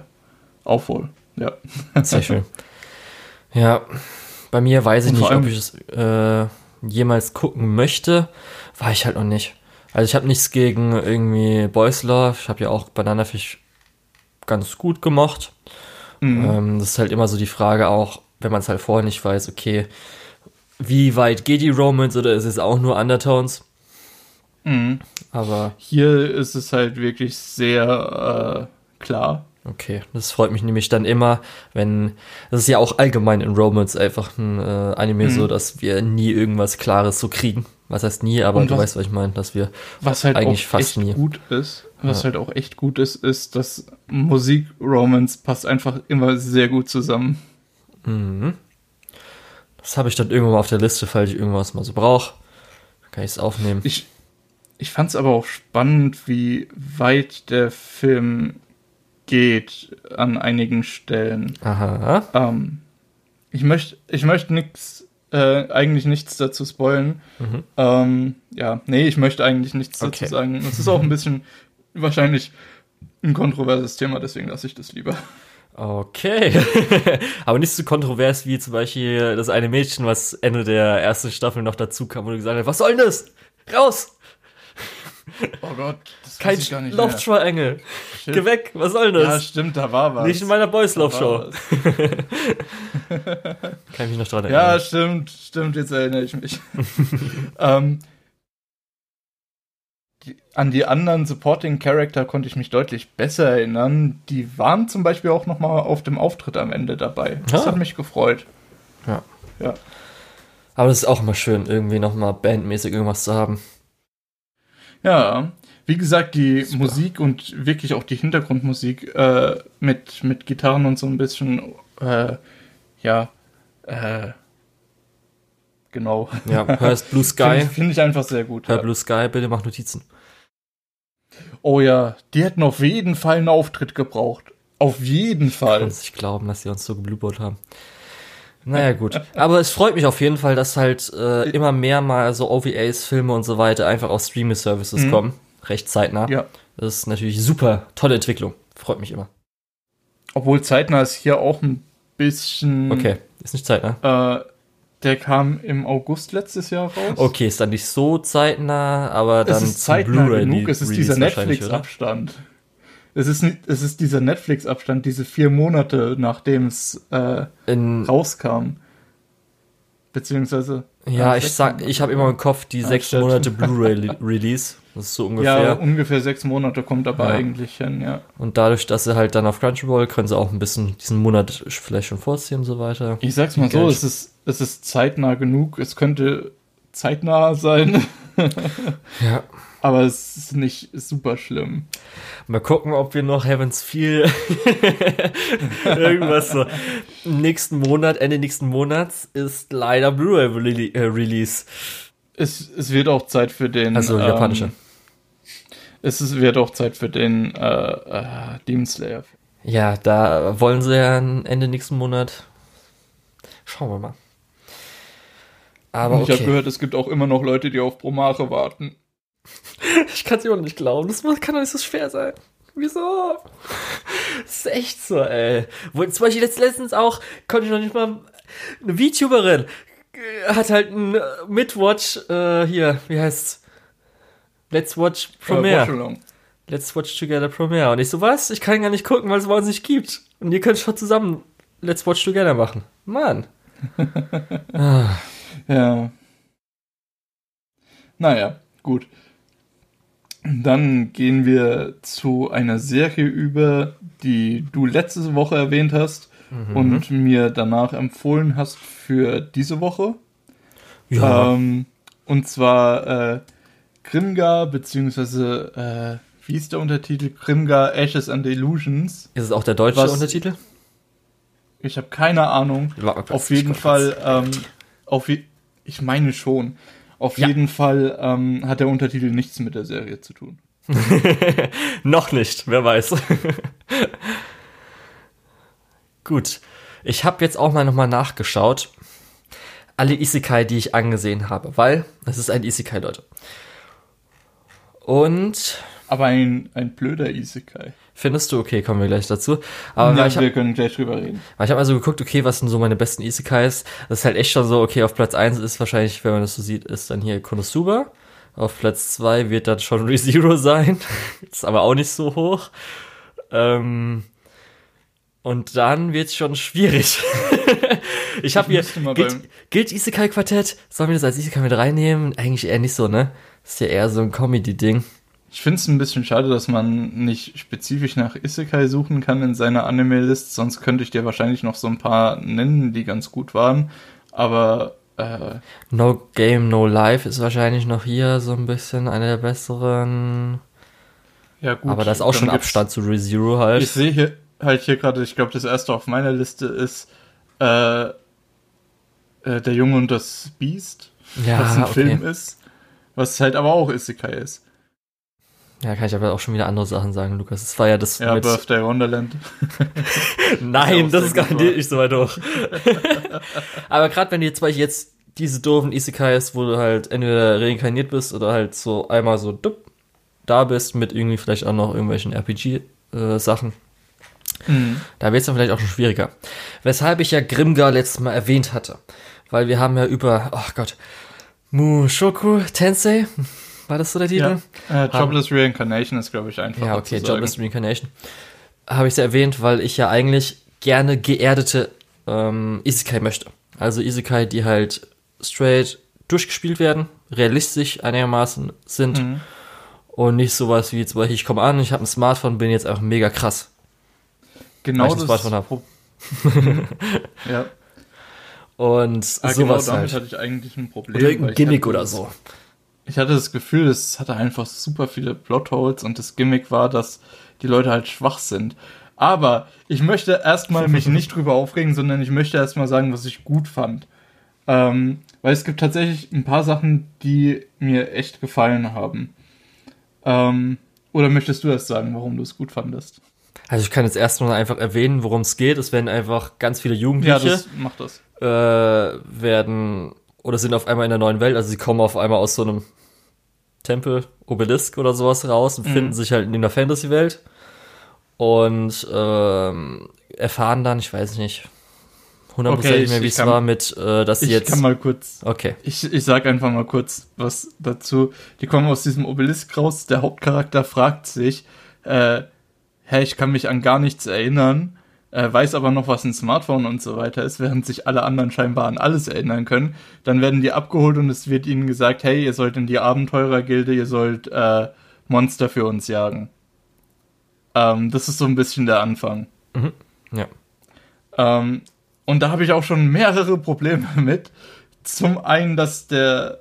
aufhol. Ja. Sehr schön. Ja, bei mir weiß ich nicht, ob ich es äh, jemals gucken möchte. War ich halt noch nicht. Also ich habe nichts gegen irgendwie Boys Love. Ich habe ja auch Bananafisch ganz gut gemocht. Mhm. Ähm, das ist halt immer so die Frage auch, wenn man es halt vorher nicht weiß, okay, wie weit geht die Romance oder ist es auch nur Undertones? Mhm. Aber hier ist es halt wirklich sehr äh, klar. Okay, das freut mich nämlich dann immer, wenn das ist ja auch allgemein in Romance einfach ein äh, Anime mhm. so, dass wir nie irgendwas Klares so kriegen. Was heißt nie, aber Und du weißt, was ich meine, dass wir was halt eigentlich fast nie gut ist. Was ja. halt auch echt gut ist, ist, dass Musik Romance passt einfach immer sehr gut zusammen. Mhm. Das habe ich dann irgendwann mal auf der Liste, falls ich irgendwas mal so brauche. Kann ich es aufnehmen. Ich, ich fand es aber auch spannend, wie weit der Film geht an einigen Stellen. Aha. Ähm, ich möchte ich möchte nichts äh, eigentlich nichts dazu spoilen. Mhm. Ähm, ja, nee, ich möchte eigentlich nichts dazu sagen. Es ist auch ein bisschen wahrscheinlich ein kontroverses Thema, deswegen lasse ich das lieber. Okay. Aber nicht so kontrovers wie zum Beispiel das eine Mädchen, was Ende der ersten Staffel noch dazu kam und gesagt hat, was soll denn das? Raus! Oh Gott, das Kein ich gar nicht Love Triangle. Geh weg, was soll das? Ja, stimmt, da war was. Nicht in meiner Boys Love Show. Kann ich mich noch dran erinnern. Ja, stimmt, stimmt, jetzt erinnere ich mich. ähm, die, an die anderen Supporting Character konnte ich mich deutlich besser erinnern. Die waren zum Beispiel auch nochmal auf dem Auftritt am Ende dabei. Das ah. hat mich gefreut. Ja. Ja. Aber es ist auch immer schön, irgendwie nochmal bandmäßig irgendwas zu haben. Ja, wie gesagt, die Super. Musik und wirklich auch die Hintergrundmusik äh, mit, mit Gitarren und so ein bisschen, äh, ja, äh, genau. Ja, hörst Blue Sky. Finde find ich einfach sehr gut. Hör ja. Blue Sky, bitte mach Notizen. Oh ja, die hätten auf jeden Fall einen Auftritt gebraucht. Auf jeden Fall. Ich kann nicht glauben, dass sie uns so geblubbert haben. Naja, gut. Aber es freut mich auf jeden Fall, dass halt äh, immer mehr mal so OVAs, Filme und so weiter einfach auf Streaming-Services mhm. kommen. Recht zeitnah. Ja. Das ist natürlich super. Tolle Entwicklung. Freut mich immer. Obwohl zeitnah ist hier auch ein bisschen. Okay, ist nicht zeitnah. Äh, der kam im August letztes Jahr raus. Okay, ist dann nicht so zeitnah, aber dann. Es ist zeitnah genug, es ist dieser Netflix-Abstand. Es ist, es ist dieser Netflix-Abstand, diese vier Monate, nachdem es äh, rauskam. Beziehungsweise. Ja, ich sag, ich habe immer im Kopf die sechs Monate Blu-ray-Release. Das ist so ungefähr. Ja, ungefähr sechs Monate kommt aber ja. eigentlich hin, ja. Und dadurch, dass sie halt dann auf Crunchyroll, können sie auch ein bisschen diesen Monat vielleicht schon vorziehen und so weiter. Ich sag's mal so, es ist, es ist zeitnah genug. Es könnte zeitnah sein. ja. Aber es ist nicht super schlimm. Mal gucken, ob wir noch Heavens viel irgendwas so. Nächsten Monat, Ende nächsten Monats ist leider Blu-ray äh, Release. Es, es wird auch Zeit für den. Also ähm, japanische. Es ist, wird auch Zeit für den äh, äh, Demon Slayer. Ja, da wollen sie ja Ende nächsten Monat. Schauen wir mal. Aber ich okay. habe gehört, es gibt auch immer noch Leute, die auf Promare warten. Ich kann es immer nicht glauben. Das kann doch nicht so schwer sein. Wieso? Das ist echt so, ey. Wo, zum Beispiel letztens auch, konnte ich noch nicht mal. Eine VTuberin äh, hat halt ein äh, Midwatch, äh, hier, wie heißt's? Let's Watch Premiere. Let's Watch Together Premiere. Und ich so, was? Ich kann gar nicht gucken, weil es bei uns nicht gibt. Und ihr könnt schon zusammen Let's Watch Together machen. Mann. ah. Ja. Naja, gut. Dann gehen wir zu einer Serie über, die du letzte Woche erwähnt hast mhm. und mir danach empfohlen hast für diese Woche. Ja. Ähm, und zwar äh, Grimgar, beziehungsweise, äh, wie ist der Untertitel? Grimgar Ashes and Illusions. Ist es auch der deutsche was, Untertitel? Ich habe keine Ahnung. Auf jeden Fall, ähm, auf je ich meine schon. Auf ja. jeden Fall ähm, hat der Untertitel nichts mit der Serie zu tun. Noch nicht, wer weiß. Gut. Ich habe jetzt auch mal nochmal nachgeschaut. Alle Isekai, die ich angesehen habe, weil das ist ein Isekai, Leute. Und. Aber ein, ein blöder Isekai. Findest du? Okay, kommen wir gleich dazu. Aber ja, wir hab, können gleich drüber reden. Weil ich habe also geguckt, okay, was sind so meine besten Isekais? Das ist halt echt schon so, okay, auf Platz 1 ist wahrscheinlich, wenn man das so sieht, ist dann hier Konosuba. Auf Platz 2 wird dann schon ReZero sein. ist aber auch nicht so hoch. Ähm, und dann wird's schon schwierig. ich habe hier. Gilt, gilt Isekai Quartett? Sollen wir das als Isekai mit reinnehmen? Eigentlich eher nicht so, ne? ist ja eher so ein Comedy-Ding. Ich finde es ein bisschen schade, dass man nicht spezifisch nach Isekai suchen kann in seiner Anime-List, sonst könnte ich dir wahrscheinlich noch so ein paar nennen, die ganz gut waren. Aber äh, No Game, No Life ist wahrscheinlich noch hier so ein bisschen einer der besseren. Ja, gut. Aber da ist auch schon Abstand zu ReZero halt. Ich sehe hier halt hier gerade, ich glaube, das erste auf meiner Liste ist äh, äh, Der Junge und das Biest, ja, was ein okay. Film ist, was halt aber auch Isekai ist. Ja, kann ich aber auch schon wieder andere Sachen sagen, Lukas. Es war ja das. Ja, mit Birthday Wonderland. Nein, das ist garantiert nicht so weit hoch. aber gerade wenn du jetzt, weil ich jetzt diese doofen Isekais, wo du halt entweder reinkarniert bist oder halt so einmal so dupp, da bist mit irgendwie vielleicht auch noch irgendwelchen RPG-Sachen. Äh, mhm. Da wird es dann vielleicht auch schon schwieriger. Weshalb ich ja Grimgar letztes Mal erwähnt hatte. Weil wir haben ja über, oh Gott, Mushoku Tensei war das so der Titel? Ja. Äh, Jobless Reincarnation ist, glaube ich, einfach. Ja, okay, Jobless Reincarnation. Habe ich es erwähnt, weil ich ja eigentlich gerne geerdete ähm, Isekai möchte. Also Isekai, die halt straight durchgespielt werden, realistisch einigermaßen sind mhm. und nicht sowas wie zum Beispiel, ich komme an, ich habe ein Smartphone, bin jetzt einfach mega krass. Genau weil ich das Smartphone habe. ja. Und ah, sowas genau damit halt. hatte ich eigentlich ein Problem. Oder irgendein Gimmick oder so ich hatte das Gefühl, es hatte einfach super viele Plotholes und das Gimmick war, dass die Leute halt schwach sind. Aber ich möchte erstmal mich nicht drüber aufregen, sondern ich möchte erstmal sagen, was ich gut fand. Ähm, weil es gibt tatsächlich ein paar Sachen, die mir echt gefallen haben. Ähm, oder möchtest du erst sagen, warum du es gut fandest? Also ich kann jetzt erstmal einfach erwähnen, worum es geht. Es werden einfach ganz viele Jugendliche ja, das macht das. Äh, werden oder sind auf einmal in der neuen Welt. Also sie kommen auf einmal aus so einem Tempel, Obelisk oder sowas raus und mhm. finden sich halt in der Fantasy-Welt und ähm, erfahren dann, ich weiß nicht, 100% okay, mehr, wie es war mit, äh, dass sie jetzt... Ich kann mal kurz... Okay. Ich, ich sag einfach mal kurz was dazu. Die kommen aus diesem Obelisk raus, der Hauptcharakter fragt sich, äh, hä, ich kann mich an gar nichts erinnern äh, weiß aber noch, was ein Smartphone und so weiter ist, während sich alle anderen scheinbar an alles erinnern können. Dann werden die abgeholt und es wird ihnen gesagt, hey, ihr sollt in die Abenteurergilde, ihr sollt äh, Monster für uns jagen. Ähm, das ist so ein bisschen der Anfang. Mhm. Ja. Ähm, und da habe ich auch schon mehrere Probleme mit. Zum einen, dass der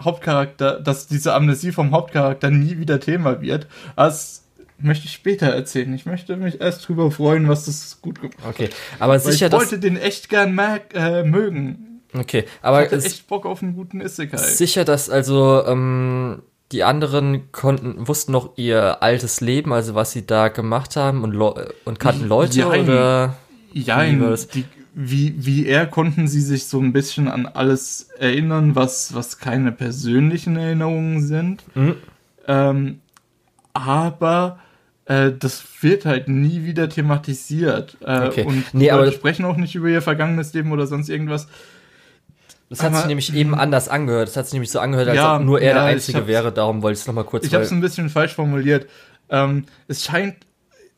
Hauptcharakter, dass diese Amnesie vom Hauptcharakter nie wieder Thema wird. Als möchte ich später erzählen. Ich möchte mich erst drüber freuen, was das gut gemacht hat. Okay, aber sicher, ich wollte den echt gern äh, mögen. Okay, aber ich hatte echt Bock auf einen guten Isekai. Sicher, dass also ähm, die anderen konnten wussten noch ihr altes Leben, also was sie da gemacht haben und, und kannten Leute ja, oder ja, wie, wie wie er konnten sie sich so ein bisschen an alles erinnern, was was keine persönlichen Erinnerungen sind. Mhm. Ähm, aber äh, das wird halt nie wieder thematisiert. Äh, okay. Und nee, aber sprechen auch nicht über ihr vergangenes Leben oder sonst irgendwas. Das hat sich nämlich eben anders angehört. Das hat sich nämlich so angehört, als ja, ob nur er ja, der Einzige wäre. Darum wollte ich es nochmal kurz Ich habe es ein bisschen falsch formuliert. Ähm, es scheint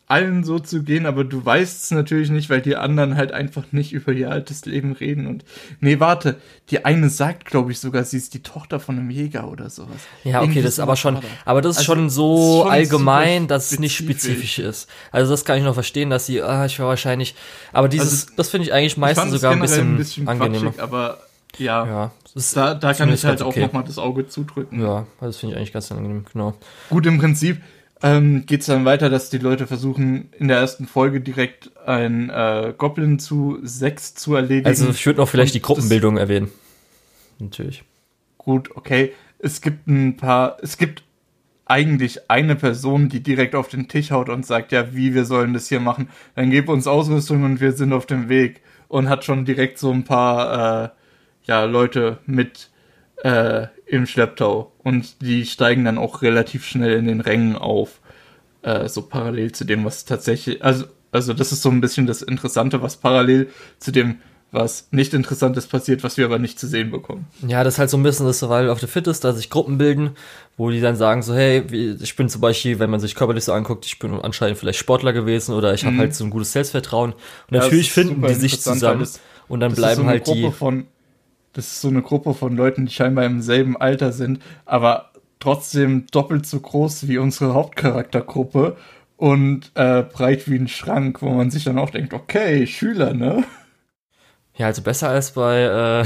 allen so zu gehen, aber du weißt es natürlich nicht, weil die anderen halt einfach nicht über ihr altes Leben reden und nee, warte, die eine sagt, glaube ich, sogar, sie ist die Tochter von einem Jäger oder sowas. Ja, okay, Irgendwie das ist aber schon, aber das ist also, schon so schon allgemein, dass es nicht spezifisch ist. Also das kann ich noch verstehen, dass sie, ah, ich war wahrscheinlich, aber dieses, also, das finde ich eigentlich meistens sogar ein bisschen, ein bisschen angenehmer. aber ja, ja da, da kann ich halt auch okay. nochmal das Auge zudrücken. Ja, also das finde ich eigentlich ganz angenehm, genau. Gut, im Prinzip, ähm, geht es dann weiter, dass die Leute versuchen, in der ersten Folge direkt ein äh, Goblin zu sechs zu erledigen. Also ich würde noch vielleicht Und die Gruppenbildung erwähnen. Natürlich. gut, okay, es gibt ein paar, es gibt eigentlich eine Person, die direkt auf den Tisch haut und sagt, ja, wie wir sollen das hier machen, dann gib uns Ausrüstung und wir sind auf dem Weg und hat schon direkt so ein paar äh, ja, Leute mit äh, im Schlepptau und die steigen dann auch relativ schnell in den Rängen auf, äh, so parallel zu dem, was tatsächlich, also, also das ist so ein bisschen das Interessante, was parallel zu dem was nicht Interessantes passiert, was wir aber nicht zu sehen bekommen. Ja, das ist halt so ein bisschen das Survival of the Fittest, da sich Gruppen bilden, wo die dann sagen so, hey, ich bin zum Beispiel, wenn man sich körperlich so anguckt, ich bin anscheinend vielleicht Sportler gewesen oder ich habe mhm. halt so ein gutes Selbstvertrauen. Und ja, natürlich finden die sich zusammen das, und dann bleiben so halt die... Das ist so eine Gruppe von Leuten, die scheinbar im selben Alter sind, aber trotzdem doppelt so groß wie unsere Hauptcharaktergruppe und äh, breit wie ein Schrank, wo man sich dann auch denkt, okay, Schüler, ne? Ja, also besser als bei, äh,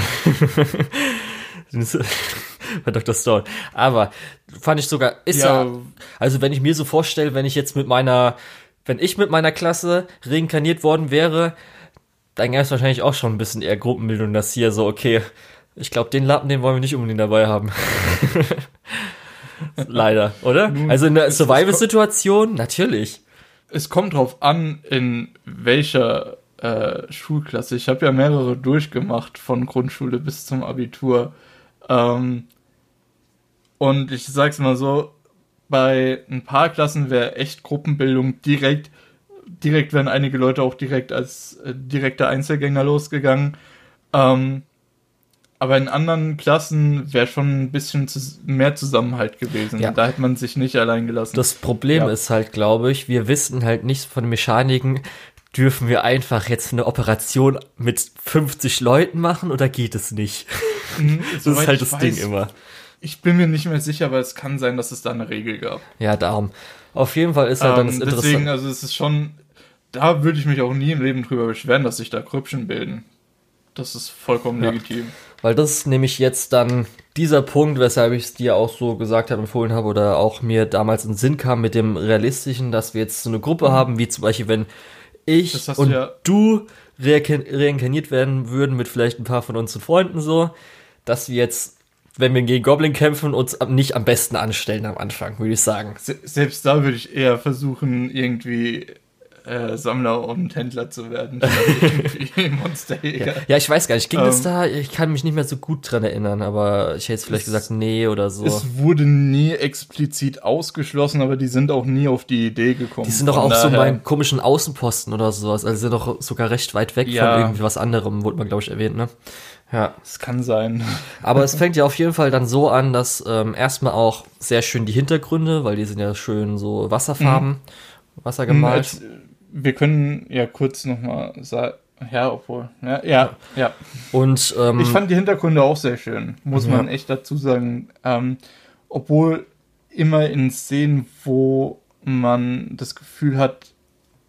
bei Dr. Stone. Aber fand ich sogar, ist ja, ja also wenn ich mir so vorstelle, wenn ich jetzt mit meiner, wenn ich mit meiner Klasse reinkarniert worden wäre, dann gäbe es wahrscheinlich auch schon ein bisschen eher Gruppenbildung, dass hier so, okay, ich glaube, den Lappen, den wollen wir nicht unbedingt dabei haben. Leider, oder? also in der Survival-Situation, natürlich. Es kommt drauf an, in welcher äh, Schulklasse. Ich habe ja mehrere durchgemacht, von Grundschule bis zum Abitur. Ähm, und ich sag's mal so, bei ein paar Klassen wäre echt Gruppenbildung direkt, direkt wären einige Leute auch direkt als äh, direkte Einzelgänger losgegangen. Ähm, aber in anderen Klassen wäre schon ein bisschen zu, mehr Zusammenhalt gewesen. Ja. Da hätte man sich nicht allein gelassen. Das Problem ja. ist halt, glaube ich, wir wissen halt nicht von Mechaniken, dürfen wir einfach jetzt eine Operation mit 50 Leuten machen oder geht es nicht? Mhm, das ist halt das weiß, Ding immer. Ich bin mir nicht mehr sicher, aber es kann sein, dass es da eine Regel gab. Ja, darum. Auf jeden Fall ist halt ähm, dann das Interessante. Deswegen, also es ist schon, da würde ich mich auch nie im Leben drüber beschweren, dass sich da Krüppchen bilden. Das ist vollkommen ja. legitim. Weil das ist nämlich jetzt dann dieser Punkt, weshalb ich es dir auch so gesagt habe, empfohlen habe oder auch mir damals in Sinn kam mit dem Realistischen, dass wir jetzt so eine Gruppe mhm. haben, wie zum Beispiel, wenn ich und ja du reinkarniert werden würden mit vielleicht ein paar von unseren Freunden so, dass wir jetzt, wenn wir gegen Goblin kämpfen, uns nicht am besten anstellen am Anfang, würde ich sagen. Selbst da würde ich eher versuchen, irgendwie äh, Sammler und Händler zu werden. Monsterjäger. Ja. ja, ich weiß gar nicht, ging ähm, das da? Ich kann mich nicht mehr so gut dran erinnern, aber ich hätte jetzt vielleicht gesagt, nee oder so. Es wurde nie explizit ausgeschlossen, aber die sind auch nie auf die Idee gekommen. Die sind doch auch so beim komischen Außenposten oder sowas. Also sind doch sogar recht weit weg ja. von irgendwie was anderem, wurde man, glaube ich, erwähnt, ne? Ja. Es kann sein. Aber es fängt ja auf jeden Fall dann so an, dass ähm, erstmal auch sehr schön die Hintergründe, weil die sind ja schön so Wasserfarben, mhm. Wasser gemalt. Wir können ja kurz nochmal sagen, ja, obwohl, ja, ja, ja. Und ähm, ich fand die Hintergründe auch sehr schön, muss ja. man echt dazu sagen. Ähm, obwohl immer in Szenen, wo man das Gefühl hat,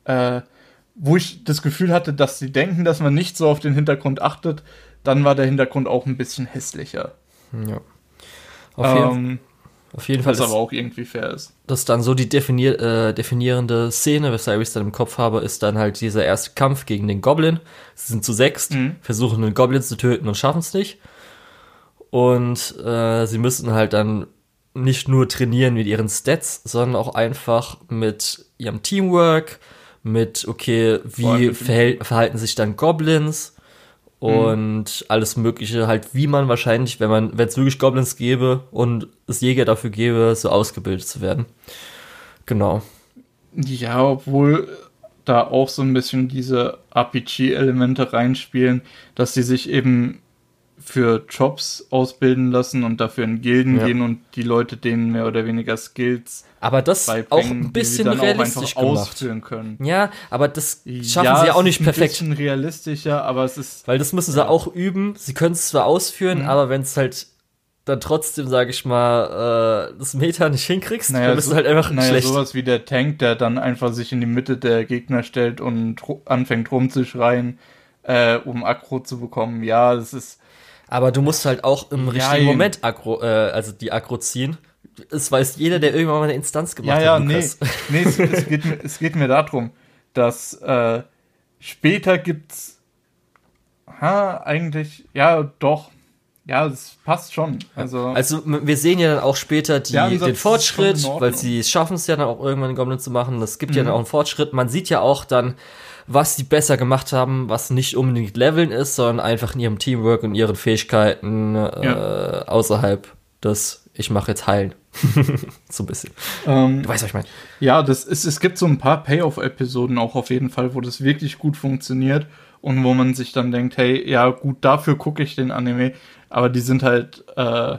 äh, wo ich das Gefühl hatte, dass sie denken, dass man nicht so auf den Hintergrund achtet, dann war der Hintergrund auch ein bisschen hässlicher. Ja. Auf jeden ähm, auf jeden Fall. Was aber auch irgendwie fair ist. Das ist dann so die definier äh, definierende Szene, weshalb ich es dann im Kopf habe, ist dann halt dieser erste Kampf gegen den Goblin. Sie sind zu sechst, mhm. versuchen den Goblin zu töten und schaffen es nicht. Und äh, sie müssen halt dann nicht nur trainieren mit ihren Stats, sondern auch einfach mit ihrem Teamwork, mit, okay, wie verhalten sich dann Goblins. Und mhm. alles Mögliche, halt wie man wahrscheinlich, wenn man, wenn es wirklich Goblins gäbe und es Jäger dafür gäbe, so ausgebildet zu werden. Genau. Ja, obwohl da auch so ein bisschen diese RPG-Elemente reinspielen, dass sie sich eben für Jobs ausbilden lassen und dafür in Gilden ja. gehen und die Leute denen mehr oder weniger Skills aber das auch ein bisschen realistisch auch gemacht. ausführen können. Ja, aber das schaffen ja, sie ja auch nicht perfekt. Ein bisschen realistischer, aber es ist weil das müssen sie ja. auch üben. Sie können es zwar ausführen, mhm. aber wenn es halt dann trotzdem, sage ich mal, äh, das Meta nicht hinkriegst, naja, dann bist so, du halt einfach naja, schlecht. sowas wie der Tank, der dann einfach sich in die Mitte der Gegner stellt und anfängt rumzuschreien, äh, um Aggro zu bekommen. Ja, das ist aber du musst halt auch im richtigen ja, Moment Agro, äh, also die Agro ziehen. Es weiß jeder, der irgendwann mal eine Instanz gemacht ja, hat. Ja, nee, nee es, es, geht mir, es geht mir darum, dass äh, später gibt's, ha, eigentlich, ja, doch, Ja, es passt schon. Also, also wir sehen ja dann auch später die, den Fortschritt, weil sie schaffen es ja dann auch irgendwann Goblin zu machen. Das gibt mhm. ja dann auch einen Fortschritt. Man sieht ja auch dann, was sie besser gemacht haben, was nicht unbedingt Leveln ist, sondern einfach in ihrem Teamwork und ihren Fähigkeiten äh, ja. außerhalb des ich mache jetzt heilen. so ein bisschen. Ähm, du weißt, was ich meine. Ja, das ist, es gibt so ein paar Payoff-Episoden auch auf jeden Fall, wo das wirklich gut funktioniert und wo man sich dann denkt, hey, ja, gut, dafür gucke ich den Anime, aber die sind halt äh,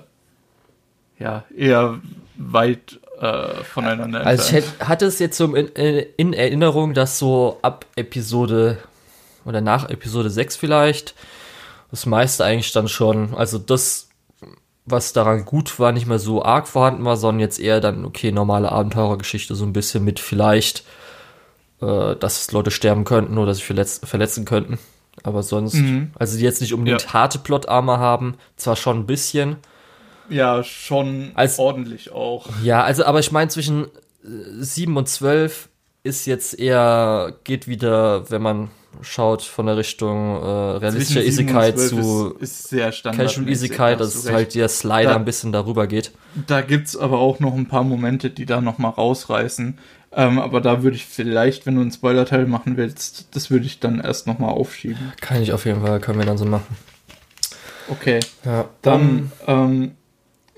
ja eher weit äh, voneinander also entfernt. Also ich hatte es jetzt so in, in, Erinnerung, dass so ab Episode oder nach Episode 6 vielleicht das meiste eigentlich dann schon, also das, was daran gut war, nicht mehr so arg vorhanden war, sondern jetzt eher dann, okay, normale Abenteurergeschichte, so ein bisschen mit vielleicht, äh, dass Leute sterben könnten oder sich verletz verletzen könnten. Aber sonst, mhm. also die jetzt nicht unbedingt ja. harte Plotarme haben, zwar schon ein bisschen, ja, schon Als, ordentlich auch. Ja, also, aber ich meine, zwischen 7 äh, und 12 ist jetzt eher, geht wieder, wenn man schaut von der Richtung äh, realistischer Isekai zu ist, ist Casual Isekai, dass es halt der Slider da, ein bisschen darüber geht. Da gibt's aber auch noch ein paar Momente, die da nochmal rausreißen. Ähm, aber da würde ich vielleicht, wenn du einen Spoiler-Teil machen willst, das würde ich dann erst nochmal aufschieben. Kann ich auf jeden Fall, können wir dann so machen. Okay. Ja, dann, ähm,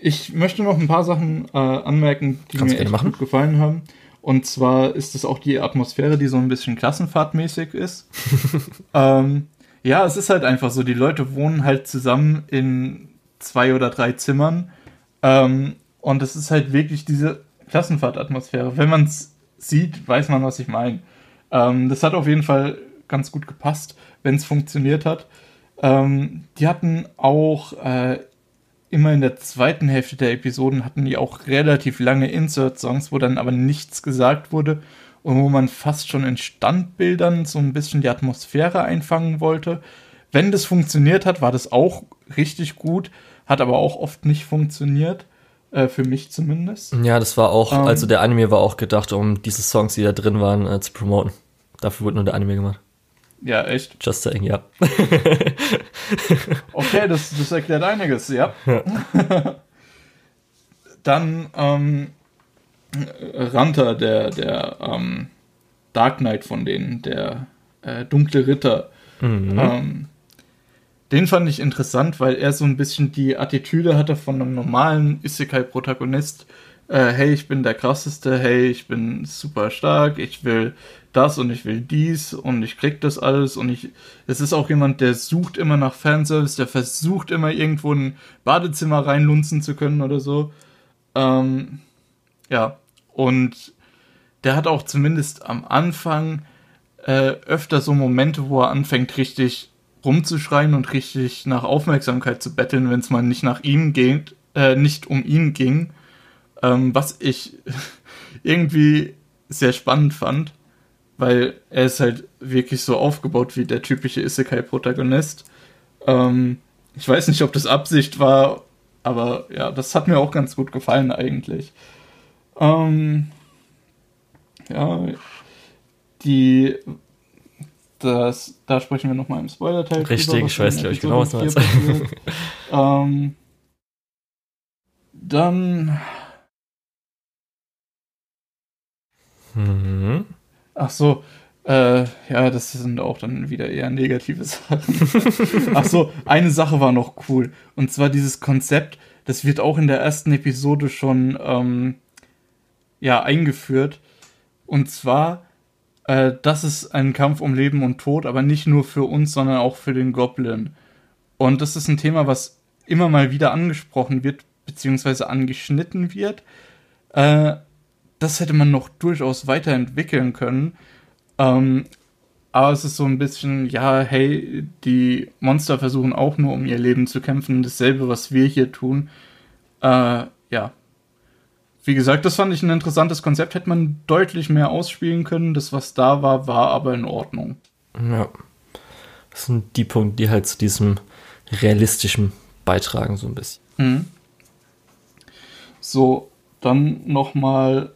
ich möchte noch ein paar Sachen äh, anmerken, die mir echt machen. gut gefallen haben. Und zwar ist es auch die Atmosphäre, die so ein bisschen klassenfahrtmäßig ist. ähm, ja, es ist halt einfach so, die Leute wohnen halt zusammen in zwei oder drei Zimmern. Ähm, und es ist halt wirklich diese Klassenfahrtatmosphäre. Wenn man es sieht, weiß man, was ich meine. Ähm, das hat auf jeden Fall ganz gut gepasst, wenn es funktioniert hat. Ähm, die hatten auch äh, immer in der zweiten Hälfte der Episoden hatten die auch relativ lange Insert-Songs, wo dann aber nichts gesagt wurde und wo man fast schon in Standbildern so ein bisschen die Atmosphäre einfangen wollte. Wenn das funktioniert hat, war das auch richtig gut, hat aber auch oft nicht funktioniert. Äh, für mich zumindest. Ja, das war auch, ähm, also der Anime war auch gedacht, um diese Songs, die da drin waren, äh, zu promoten. Dafür wurde nur der Anime gemacht. Ja, echt? Just saying, ja. okay, das, das erklärt einiges, ja. ja. Dann ähm, Ranta, der, der ähm, Dark Knight von denen, der äh, dunkle Ritter. Mhm. Ähm, den fand ich interessant, weil er so ein bisschen die Attitüde hatte von einem normalen Isekai-Protagonist. Äh, hey, ich bin der krasseste, hey, ich bin super stark, ich will das und ich will dies und ich krieg das alles und ich. Es ist auch jemand, der sucht immer nach Fanservice, der versucht immer irgendwo ein Badezimmer reinlunzen zu können oder so. Ähm, ja, und der hat auch zumindest am Anfang äh, öfter so Momente, wo er anfängt, richtig rumzuschreien und richtig nach Aufmerksamkeit zu betteln, wenn es mal nicht nach ihm geht, äh, nicht um ihn ging. Ähm, was ich irgendwie sehr spannend fand weil er ist halt wirklich so aufgebaut wie der typische Isekai-Protagonist. Ähm, ich weiß nicht, ob das Absicht war, aber ja, das hat mir auch ganz gut gefallen eigentlich. Ähm, ja, die, das, da sprechen wir nochmal im Spoiler-Teil. Richtig, drüber, ich weiß, glaube ich, genau, was du meinst. ähm, dann. Mhm. Ach so, äh, ja, das sind auch dann wieder eher negative Sachen. Ach so, eine Sache war noch cool. Und zwar dieses Konzept, das wird auch in der ersten Episode schon ähm, ja, eingeführt. Und zwar, äh, das ist ein Kampf um Leben und Tod, aber nicht nur für uns, sondern auch für den Goblin. Und das ist ein Thema, was immer mal wieder angesprochen wird, beziehungsweise angeschnitten wird. Äh, das hätte man noch durchaus weiterentwickeln können. Ähm, aber es ist so ein bisschen, ja, hey, die Monster versuchen auch nur um ihr Leben zu kämpfen. Dasselbe, was wir hier tun. Äh, ja. Wie gesagt, das fand ich ein interessantes Konzept. Hätte man deutlich mehr ausspielen können. Das, was da war, war aber in Ordnung. Ja. Das sind die Punkte, die halt zu diesem realistischen beitragen, so ein bisschen. Mhm. So, dann nochmal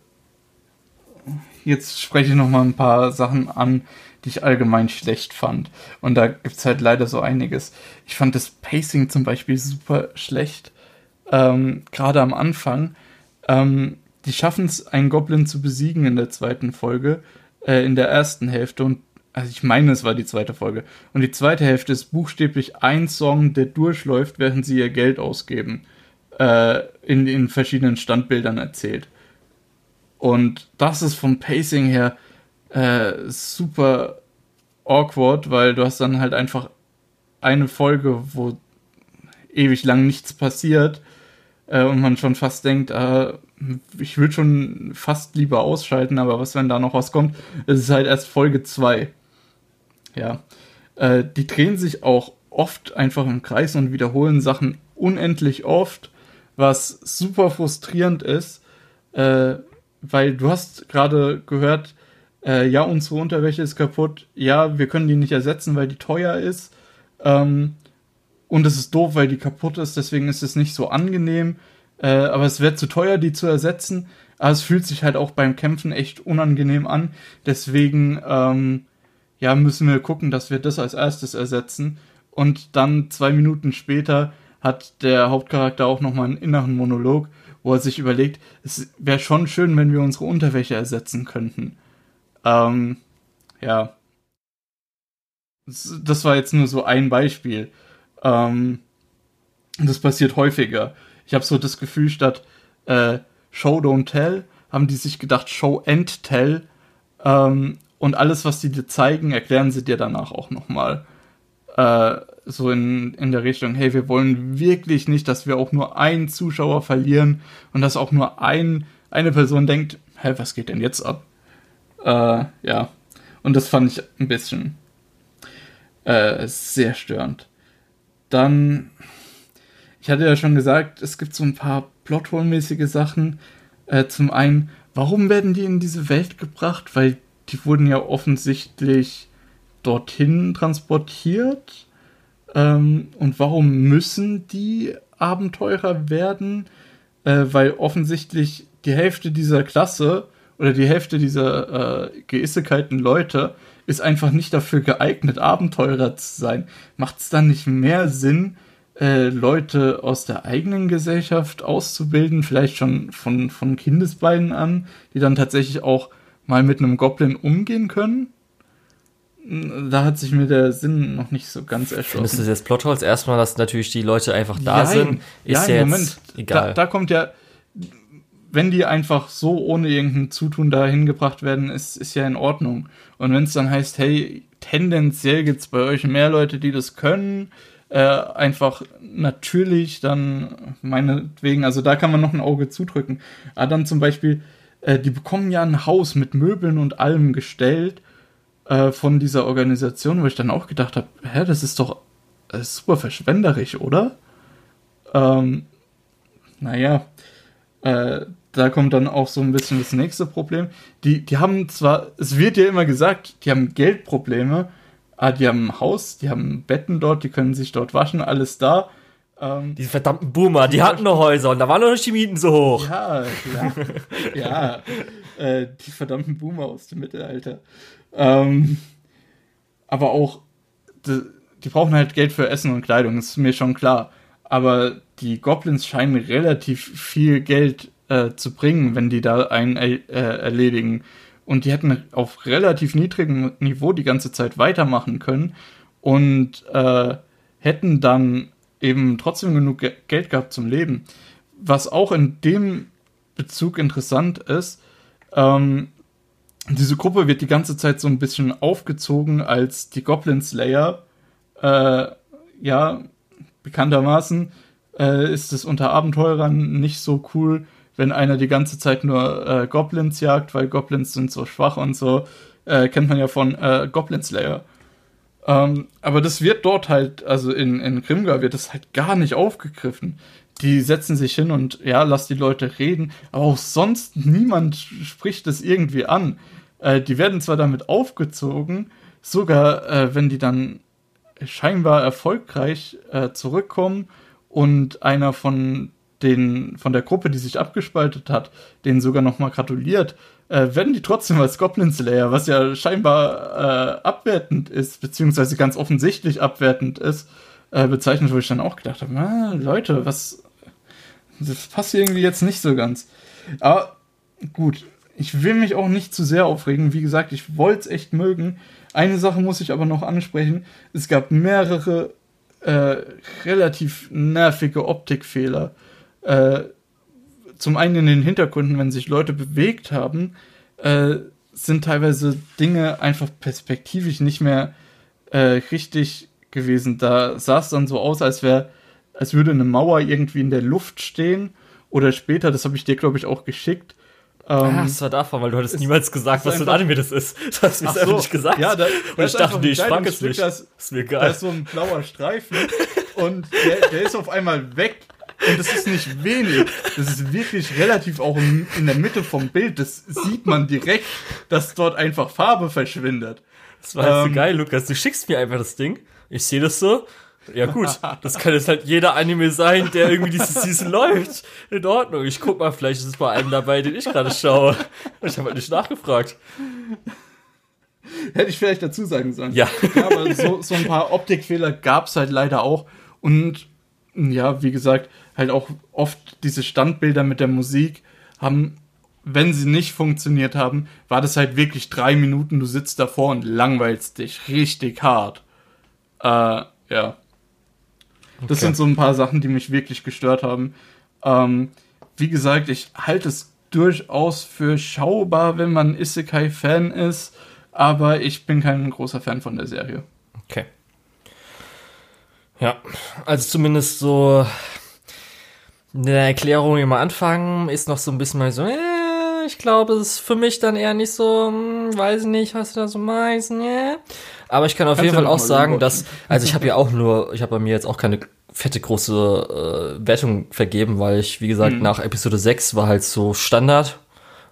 jetzt spreche ich noch mal ein paar Sachen an, die ich allgemein schlecht fand. Und da gibt es halt leider so einiges. Ich fand das Pacing zum Beispiel super schlecht. Ähm, Gerade am Anfang. Ähm, die schaffen es, einen Goblin zu besiegen in der zweiten Folge, äh, in der ersten Hälfte. Und also ich meine, es war die zweite Folge. Und die zweite Hälfte ist buchstäblich ein Song, der durchläuft, während sie ihr Geld ausgeben. Äh, in, in verschiedenen Standbildern erzählt. Und das ist vom Pacing her äh, super awkward, weil du hast dann halt einfach eine Folge, wo ewig lang nichts passiert äh, und man schon fast denkt, äh, ich würde schon fast lieber ausschalten, aber was, wenn da noch was kommt? Es ist halt erst Folge 2. Ja. Äh, die drehen sich auch oft einfach im Kreis und wiederholen Sachen unendlich oft, was super frustrierend ist, äh, weil du hast gerade gehört, äh, ja, unsere Unterwäsche ist kaputt, ja, wir können die nicht ersetzen, weil die teuer ist. Ähm, und es ist doof, weil die kaputt ist, deswegen ist es nicht so angenehm. Äh, aber es wäre zu teuer, die zu ersetzen. Aber es fühlt sich halt auch beim Kämpfen echt unangenehm an. Deswegen, ähm, ja, müssen wir gucken, dass wir das als erstes ersetzen. Und dann zwei Minuten später hat der Hauptcharakter auch nochmal einen inneren Monolog, wo er sich überlegt, es wäre schon schön, wenn wir unsere Unterwäsche ersetzen könnten. Ähm, ja. Das war jetzt nur so ein Beispiel. Ähm, das passiert häufiger. Ich habe so das Gefühl, statt äh, Show Don't Tell, haben die sich gedacht, Show and Tell. Ähm, und alles, was die dir zeigen, erklären sie dir danach auch nochmal. Äh, so in, in der Richtung, hey, wir wollen wirklich nicht, dass wir auch nur einen Zuschauer verlieren und dass auch nur ein, eine Person denkt, hä, was geht denn jetzt ab? Äh, ja. Und das fand ich ein bisschen äh, sehr störend. Dann, ich hatte ja schon gesagt, es gibt so ein paar Plothole-mäßige Sachen. Äh, zum einen, warum werden die in diese Welt gebracht? Weil die wurden ja offensichtlich dorthin transportiert. Ähm, und warum müssen die Abenteurer werden? Äh, weil offensichtlich die Hälfte dieser Klasse oder die Hälfte dieser äh, geissekalten Leute ist einfach nicht dafür geeignet, Abenteurer zu sein. Macht es dann nicht mehr Sinn, äh, Leute aus der eigenen Gesellschaft auszubilden, vielleicht schon von, von Kindesbeinen an, die dann tatsächlich auch mal mit einem Goblin umgehen können? Da hat sich mir der Sinn noch nicht so ganz erschlossen. Findest du jetzt Plotholes erstmal, dass natürlich die Leute einfach da Nein. sind? Ist ja, ja Moment. Egal. Da, da kommt ja, wenn die einfach so ohne irgendein Zutun da hingebracht werden, ist, ist ja in Ordnung. Und wenn es dann heißt, hey, tendenziell gibt es bei euch mehr Leute, die das können, äh, einfach natürlich, dann meinetwegen, also da kann man noch ein Auge zudrücken. Aber dann zum Beispiel, äh, die bekommen ja ein Haus mit Möbeln und allem gestellt äh, von dieser Organisation, wo ich dann auch gedacht habe, hä, das ist doch das ist super verschwenderisch, oder? Ähm, naja, äh, da kommt dann auch so ein bisschen das nächste Problem. Die, die haben zwar, es wird ja immer gesagt, die haben Geldprobleme, aber die haben ein Haus, die haben Betten dort, die können sich dort waschen, alles da. Ähm, Diese verdammten Boomer, die, die hatten noch Häuser und da waren noch nicht die Mieten so hoch. Ja, klar. ja, äh, die verdammten Boomer aus dem Mittelalter. Ähm, aber auch, die, die brauchen halt Geld für Essen und Kleidung, ist mir schon klar. Aber die Goblins scheinen relativ viel Geld äh, zu bringen, wenn die da einen äh, erledigen. Und die hätten auf relativ niedrigem Niveau die ganze Zeit weitermachen können und äh, hätten dann eben trotzdem genug Ge Geld gehabt zum Leben. Was auch in dem Bezug interessant ist, ähm, diese Gruppe wird die ganze Zeit so ein bisschen aufgezogen als die Goblin Slayer. Äh, ja, bekanntermaßen äh, ist es unter Abenteurern nicht so cool, wenn einer die ganze Zeit nur äh, Goblins jagt, weil Goblins sind so schwach und so. Äh, kennt man ja von äh, Goblin Slayer. Ähm, aber das wird dort halt, also in, in Grimgar wird das halt gar nicht aufgegriffen. Die setzen sich hin und ja, lass die Leute reden, aber auch sonst niemand spricht das irgendwie an. Äh, die werden zwar damit aufgezogen, sogar äh, wenn die dann scheinbar erfolgreich äh, zurückkommen und einer von den von der Gruppe, die sich abgespaltet hat, denen sogar nochmal gratuliert, äh, werden die trotzdem als Goblin Slayer, was ja scheinbar äh, abwertend ist, beziehungsweise ganz offensichtlich abwertend ist, äh, bezeichnet, wo ich dann auch gedacht habe, ah, Leute, was, das passt irgendwie jetzt nicht so ganz. Aber gut, ich will mich auch nicht zu sehr aufregen. Wie gesagt, ich wollte es echt mögen. Eine Sache muss ich aber noch ansprechen. Es gab mehrere äh, relativ nervige Optikfehler. Äh, zum einen in den Hintergründen, wenn sich Leute bewegt haben, äh, sind teilweise Dinge einfach perspektivisch nicht mehr äh, richtig gewesen. Da sah es dann so aus, als wäre, als würde eine Mauer irgendwie in der Luft stehen. Oder später, das habe ich dir, glaube ich, auch geschickt. Ähm, ah, das war davon, weil du hattest niemals gesagt, was für ein Anime das ist. Du hast mir das so, einfach nicht gesagt. Ja, da, und ich dachte, nee, ich frage es nicht. Das, ist mir geil. Da ist so ein blauer Streifen und der, der ist auf einmal weg und das ist nicht wenig. Das ist wirklich relativ auch in der Mitte vom Bild. Das sieht man direkt, dass dort einfach Farbe verschwindet. Das war halt ähm, so geil, Lukas. Du schickst mir einfach das Ding. Ich sehe das so. Ja gut, das kann jetzt halt jeder Anime sein, der irgendwie diese Season läuft. In Ordnung. Ich guck mal, vielleicht ist es bei einem dabei, den ich gerade schaue. Ich habe halt nicht nachgefragt. Hätte ich vielleicht dazu sagen sollen. Ja. ja aber so, so ein paar Optikfehler gab es halt leider auch. Und ja, wie gesagt, halt auch oft diese Standbilder mit der Musik haben, wenn sie nicht funktioniert haben, war das halt wirklich drei Minuten, du sitzt davor und langweilst dich richtig hart. Äh, ja. Das okay. sind so ein paar Sachen, die mich wirklich gestört haben. Ähm, wie gesagt, ich halte es durchaus für schaubar, wenn man Isekai-Fan ist, aber ich bin kein großer Fan von der Serie. Okay. Ja, also zumindest so eine Erklärung immer anfangen, ist noch so ein bisschen mal so, äh, glaube, es ist für mich dann eher nicht so, hm, weiß ich nicht, was du da so meinst, ne? Aber ich kann auf Kannst jeden Fall auch sagen, dass, also ich habe ja auch nur, ich habe bei mir jetzt auch keine fette große äh, Wertung vergeben, weil ich, wie gesagt, mhm. nach Episode 6 war halt so Standard.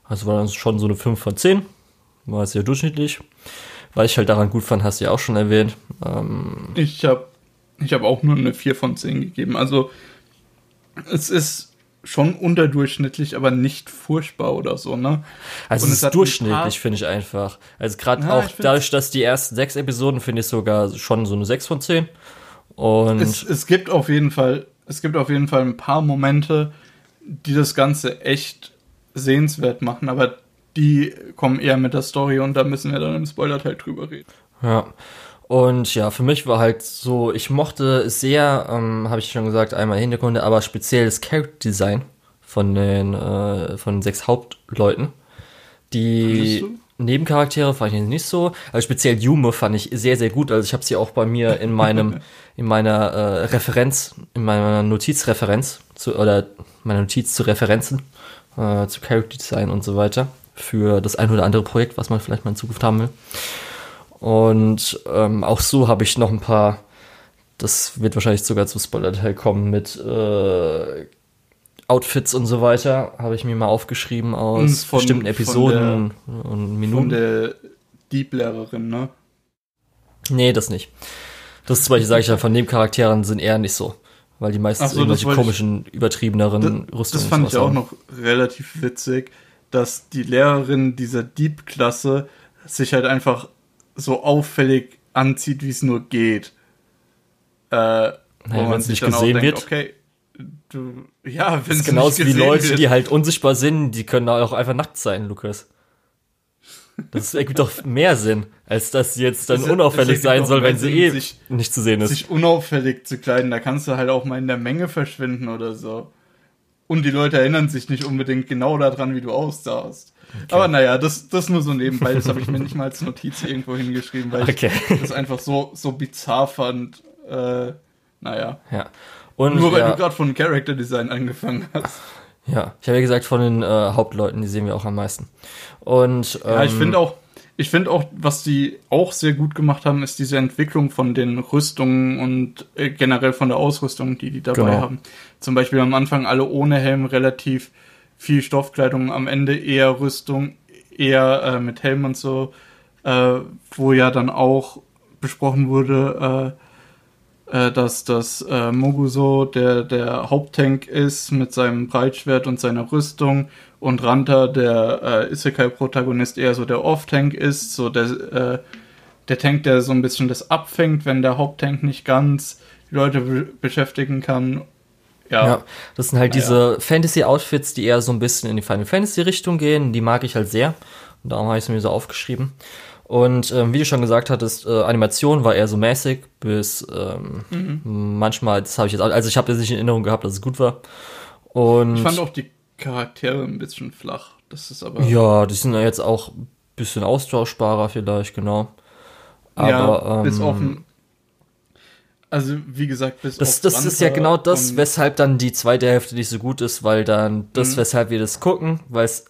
Also war dann schon so eine 5 von 10. War sehr durchschnittlich. Weil ich halt daran gut fand, hast du ja auch schon erwähnt. Ähm, ich habe ich hab auch nur eine 4 von 10 gegeben. Also es ist schon unterdurchschnittlich, aber nicht furchtbar oder so, ne? Also es ist durchschnittlich, finde ich einfach. Also gerade auch dadurch, dass die ersten sechs Episoden finde ich sogar schon so eine 6 von 10. Und es, es gibt auf jeden Fall, es gibt auf jeden Fall ein paar Momente, die das Ganze echt sehenswert machen, aber die kommen eher mit der Story und da müssen wir dann im Spoiler-Teil drüber reden. Ja. Und ja, für mich war halt so, ich mochte sehr, ähm, habe ich schon gesagt, einmal Hintergründe, aber speziell das Character Design von den, äh, von den sechs Hauptleuten. Die Nebencharaktere fand ich nicht so. Also speziell Yume fand ich sehr, sehr gut. Also ich habe sie auch bei mir in meinem, in meiner äh, Referenz, in meiner Notizreferenz zu, oder meiner Notiz zu Referenzen, äh, zu Character Design und so weiter. Für das ein oder andere Projekt, was man vielleicht mal in Zukunft haben will. Und ähm, auch so habe ich noch ein paar, das wird wahrscheinlich sogar zum Spoiler-Teil kommen, mit äh, Outfits und so weiter, habe ich mir mal aufgeschrieben aus von, bestimmten Episoden der, und Minuten. Von der Dieb-Lehrerin, ne? Nee, das nicht. Das zum Beispiel sage ich ja, von den Charakteren sind eher nicht so. Weil die meistens so, irgendwelche komischen, ich, übertriebeneren das, Rüstungen Das fand ich auch haben. noch relativ witzig, dass die Lehrerin dieser Dieb-Klasse sich halt einfach so auffällig anzieht, wie es nur geht. Äh, naja, man sich nicht gesehen denkt, wird. Okay, du, ja, wenn es genauso wie Leute, wird. die halt unsichtbar sind, die können auch einfach nackt sein, Lukas. Das ergibt doch mehr Sinn, als dass sie jetzt dann das unauffällig sein soll, wenn sie eh sich, nicht zu sehen ist. Sich unauffällig zu kleiden, da kannst du halt auch mal in der Menge verschwinden oder so. Und die Leute erinnern sich nicht unbedingt genau daran, wie du aussahst. Okay. Aber naja, das, das nur so nebenbei, das habe ich mir nicht mal als Notiz irgendwo hingeschrieben, weil okay. ich das einfach so, so bizarr fand. Äh, naja. Ja. Und, nur weil ja. du gerade von Character Design angefangen hast. Ja, ich habe ja gesagt, von den äh, Hauptleuten, die sehen wir auch am meisten. Und ähm, ja, ich ähm, finde auch, ich finde auch, was die auch sehr gut gemacht haben, ist diese Entwicklung von den Rüstungen und äh, generell von der Ausrüstung, die die dabei genau. haben. Zum Beispiel am Anfang alle ohne Helm relativ viel Stoffkleidung, am Ende eher Rüstung, eher äh, mit Helm und so, äh, wo ja dann auch besprochen wurde, äh, äh, dass das äh, Moguso der, der Haupttank ist mit seinem Breitschwert und seiner Rüstung und Ranta, der äh, Isekai-Protagonist, eher so der Off-Tank ist, so der, der Tank, der so ein bisschen das abfängt, wenn der Haupttank nicht ganz die Leute be beschäftigen kann. Ja. ja. das sind halt naja. diese Fantasy-Outfits, die eher so ein bisschen in die Final Fantasy-Richtung gehen. Die mag ich halt sehr. Und darum habe ich es mir so aufgeschrieben. Und ähm, wie du schon gesagt hattest, äh, Animation war eher so mäßig, bis ähm, mhm. manchmal, das habe ich jetzt, also ich habe jetzt nicht in Erinnerung gehabt, dass es gut war. Und ich fand auch die Charaktere ein bisschen flach. Das ist aber. Ja, die sind ja jetzt auch ein bisschen austauschbarer vielleicht, genau. Aber, ja, bis ähm, auf ein, also wie gesagt, bis das, das ist ja genau das, weshalb dann die zweite Hälfte nicht so gut ist, weil dann das, mhm. weshalb wir das gucken, weil es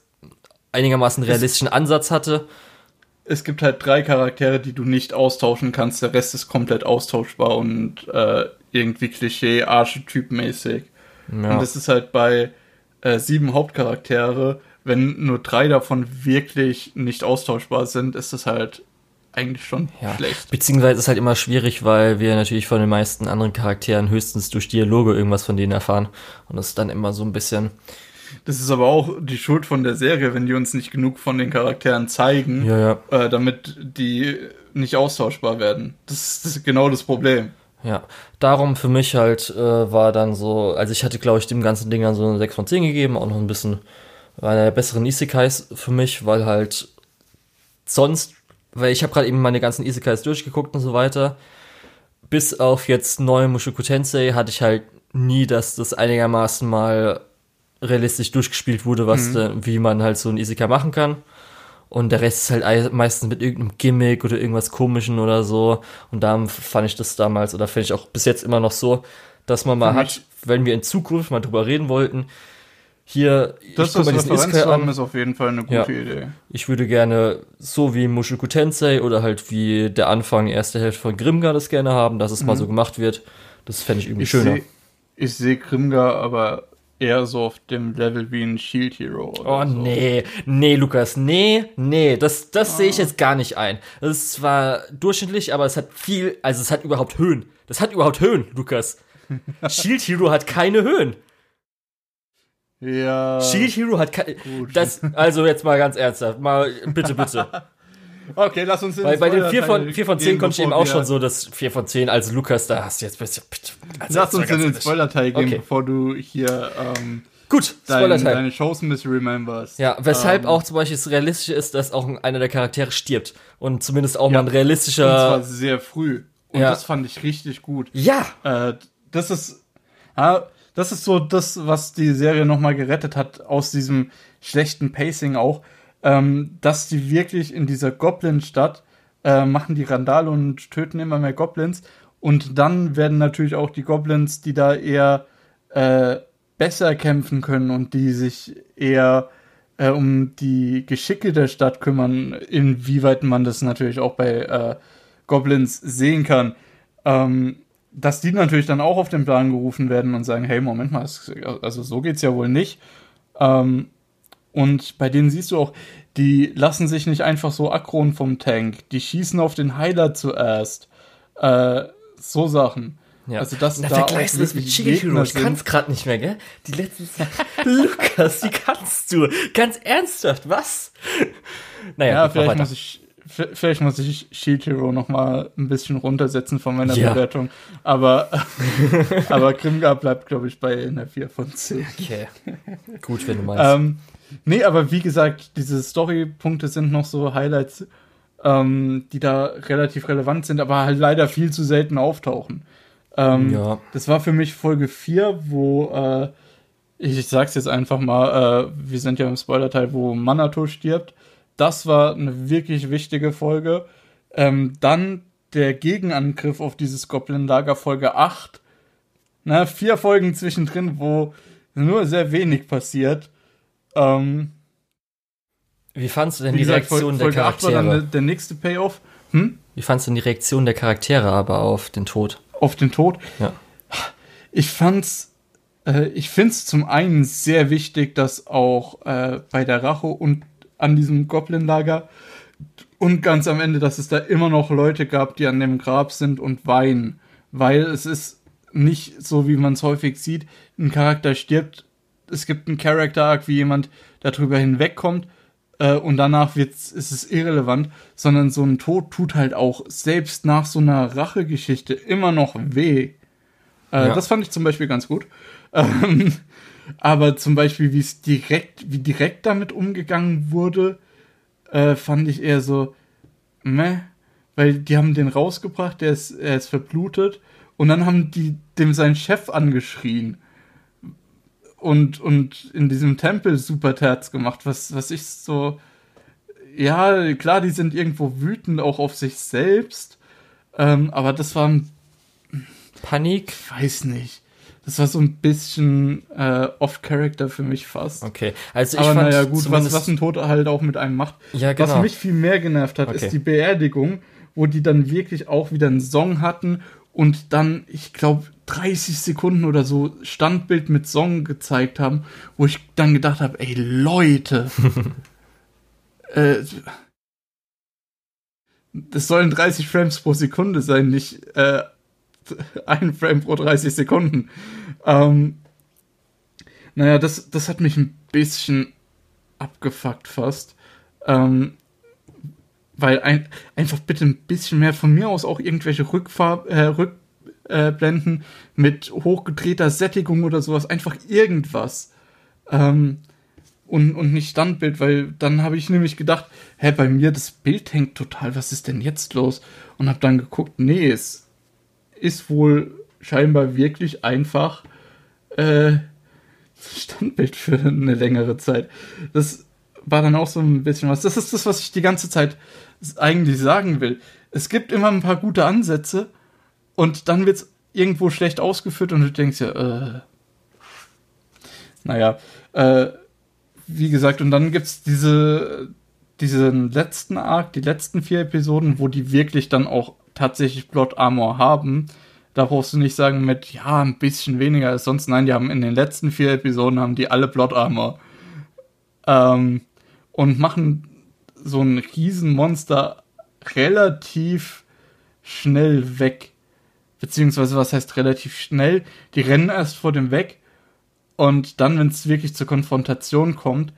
einigermaßen realistischen Ansatz hatte es gibt halt drei Charaktere, die du nicht austauschen kannst. Der Rest ist komplett austauschbar und äh, irgendwie Klischee, Archetyp-mäßig. Ja. Und das ist halt bei äh, sieben Hauptcharaktere, wenn nur drei davon wirklich nicht austauschbar sind, ist das halt eigentlich schon ja. schlecht. Beziehungsweise ist es halt immer schwierig, weil wir natürlich von den meisten anderen Charakteren höchstens durch Dialoge irgendwas von denen erfahren. Und das ist dann immer so ein bisschen, das ist aber auch die Schuld von der Serie, wenn die uns nicht genug von den Charakteren zeigen, ja, ja. Äh, damit die nicht austauschbar werden. Das, das, ist genau das Problem. Ja, darum für mich halt äh, war dann so, also ich hatte glaube ich dem ganzen Ding dann so eine 6 von 10 gegeben, auch noch ein bisschen einer der besseren Isekais für mich, weil halt sonst, weil ich habe gerade eben meine ganzen Isekais durchgeguckt und so weiter, bis auf jetzt neue Mushoku Tensei hatte ich halt nie, dass das einigermaßen mal realistisch durchgespielt wurde, was mhm. da, wie man halt so ein Isekai machen kann. Und der Rest ist halt meistens mit irgendeinem Gimmick oder irgendwas komischen oder so. Und da fand ich das damals oder finde ich auch bis jetzt immer noch so, dass man mal Für hat, wenn wir in Zukunft mal drüber reden wollten, hier, das ich guck mal diesen Isekai an. ist auf jeden Fall eine gute ja. Idee. Ich würde gerne so wie Mushoku Tensei oder halt wie der Anfang, erste Hälfte von Grimgar das gerne haben, dass es mhm. mal so gemacht wird. Das fände ich irgendwie ich schöner. Seh, ich sehe Grimgar aber eher so auf dem Level wie ein Shield Hero. oh so. nee, nee, Lukas, nee, nee, das, das ah. sehe ich jetzt gar nicht ein. Das ist zwar durchschnittlich, aber es hat viel, also es hat überhaupt Höhen. Das hat überhaupt Höhen, Lukas. Shield Hero hat keine Höhen. Ja. Shield Hero hat. Das, also jetzt mal ganz ernsthaft, mal bitte, bitte. Okay, lass uns in Weil bei den 4 von, 4 von 10 kommt eben auch schon so, dass 4 von 10 als Lukas, da hast du jetzt bitte. Also lass uns in den Spoiler-Teil gehen, okay. bevor du hier ähm, Gut, dein, deine Shows misrememberst. Ja, weshalb ähm, auch zum Beispiel es realistisch ist, dass auch einer der Charaktere stirbt. Und zumindest auch ja, mal ein realistischer. Und zwar sehr früh. Und ja. das fand ich richtig gut. Ja! Äh, das ist. Ja, das ist so das, was die Serie nochmal gerettet hat aus diesem schlechten Pacing auch ähm, dass die wirklich in dieser Goblin-Stadt äh, machen die Randale und töten immer mehr Goblins. Und dann werden natürlich auch die Goblins, die da eher äh, besser kämpfen können und die sich eher äh, um die Geschicke der Stadt kümmern, inwieweit man das natürlich auch bei äh, Goblins sehen kann, ähm, dass die natürlich dann auch auf den Plan gerufen werden und sagen, hey, Moment mal, also so geht's ja wohl nicht. Ähm, und bei denen siehst du auch, die lassen sich nicht einfach so aggron vom Tank. Die schießen auf den Heiler zuerst. Äh, so Sachen. Ja. Also das da vergleichst du das mit Shigehiro. Ich kann's gerade nicht mehr, gell? Die letzten Lukas, wie kannst du? Ganz ernsthaft, was? Naja, ja, vielleicht muss ich vielleicht muss ich Shield Hero noch mal ein bisschen runtersetzen von meiner ja. Bewertung. Aber, aber Grimgar bleibt, glaube ich, bei einer 4 von 10. Okay. Gut, wenn du meinst. Ähm, nee, aber wie gesagt, diese Story-Punkte sind noch so Highlights, ähm, die da relativ relevant sind, aber halt leider viel zu selten auftauchen. Ähm, ja. Das war für mich Folge 4, wo äh, ich, ich sag's jetzt einfach mal, äh, wir sind ja im Spoiler-Teil, wo Manato stirbt. Das war eine wirklich wichtige Folge. Ähm, dann der Gegenangriff auf dieses Goblin-Lager Folge 8. Na, vier Folgen zwischendrin, wo nur sehr wenig passiert. Ähm, Wie fandst du denn die gesagt, Reaktion Folge der Charaktere? 8 war dann der, nächste Payoff. Hm? Wie fandst du denn die Reaktion der Charaktere aber auf den Tod? Auf den Tod? Ja. Ich fand's, äh, ich find's zum einen sehr wichtig, dass auch äh, bei der Rache und an diesem Goblin-Lager und ganz am Ende, dass es da immer noch Leute gab, die an dem Grab sind und weinen. weil es ist nicht so, wie man es häufig sieht, ein Charakter stirbt, es gibt einen Character-Arc, wie jemand darüber hinwegkommt äh, und danach wird's, ist es irrelevant, sondern so ein Tod tut halt auch selbst nach so einer Rachegeschichte immer noch weh. Äh, ja. Das fand ich zum Beispiel ganz gut. Ähm, aber zum Beispiel, wie es direkt, wie direkt damit umgegangen wurde, äh, fand ich eher so, meh, weil die haben den rausgebracht, der ist, er ist verblutet und dann haben die dem seinen Chef angeschrien und, und in diesem Tempel super Terz gemacht, was, was ich so, ja, klar, die sind irgendwo wütend auch auf sich selbst, ähm, aber das war ein Panik? Weiß nicht. Das war so ein bisschen äh, off-Character für mich fast. Okay, also ich Aber fand naja, gut, was, was ein Toter halt auch mit einem macht. Ja, genau. Was mich viel mehr genervt hat, okay. ist die Beerdigung, wo die dann wirklich auch wieder einen Song hatten und dann, ich glaube, 30 Sekunden oder so Standbild mit Song gezeigt haben, wo ich dann gedacht habe, ey Leute, äh, das sollen 30 Frames pro Sekunde sein, nicht äh, ein Frame pro 30 Sekunden. Ähm, naja, das, das hat mich ein bisschen abgefuckt fast. Ähm, weil ein, einfach bitte ein bisschen mehr von mir aus auch irgendwelche Rückfahr äh, Rückblenden äh, mit hochgedrehter Sättigung oder sowas, einfach irgendwas. Ähm, und, und nicht Standbild, weil dann habe ich nämlich gedacht, hä, bei mir das Bild hängt total, was ist denn jetzt los? Und habe dann geguckt, nee, es ist wohl scheinbar wirklich einfach äh, Standbild für eine längere Zeit. Das war dann auch so ein bisschen was. Das ist das, was ich die ganze Zeit eigentlich sagen will. Es gibt immer ein paar gute Ansätze und dann wird es irgendwo schlecht ausgeführt und du denkst ja, äh, naja, äh, wie gesagt, und dann gibt es diese, diesen letzten Arc, die letzten vier Episoden, wo die wirklich dann auch tatsächlich Plot Armor haben. Da brauchst du nicht sagen mit, ja, ein bisschen weniger als sonst. Nein, die haben in den letzten vier Episoden haben die alle Plot Armor. Ähm, und machen so ein Riesenmonster relativ schnell weg. Beziehungsweise, was heißt relativ schnell? Die rennen erst vor dem weg und dann, wenn es wirklich zur Konfrontation kommt,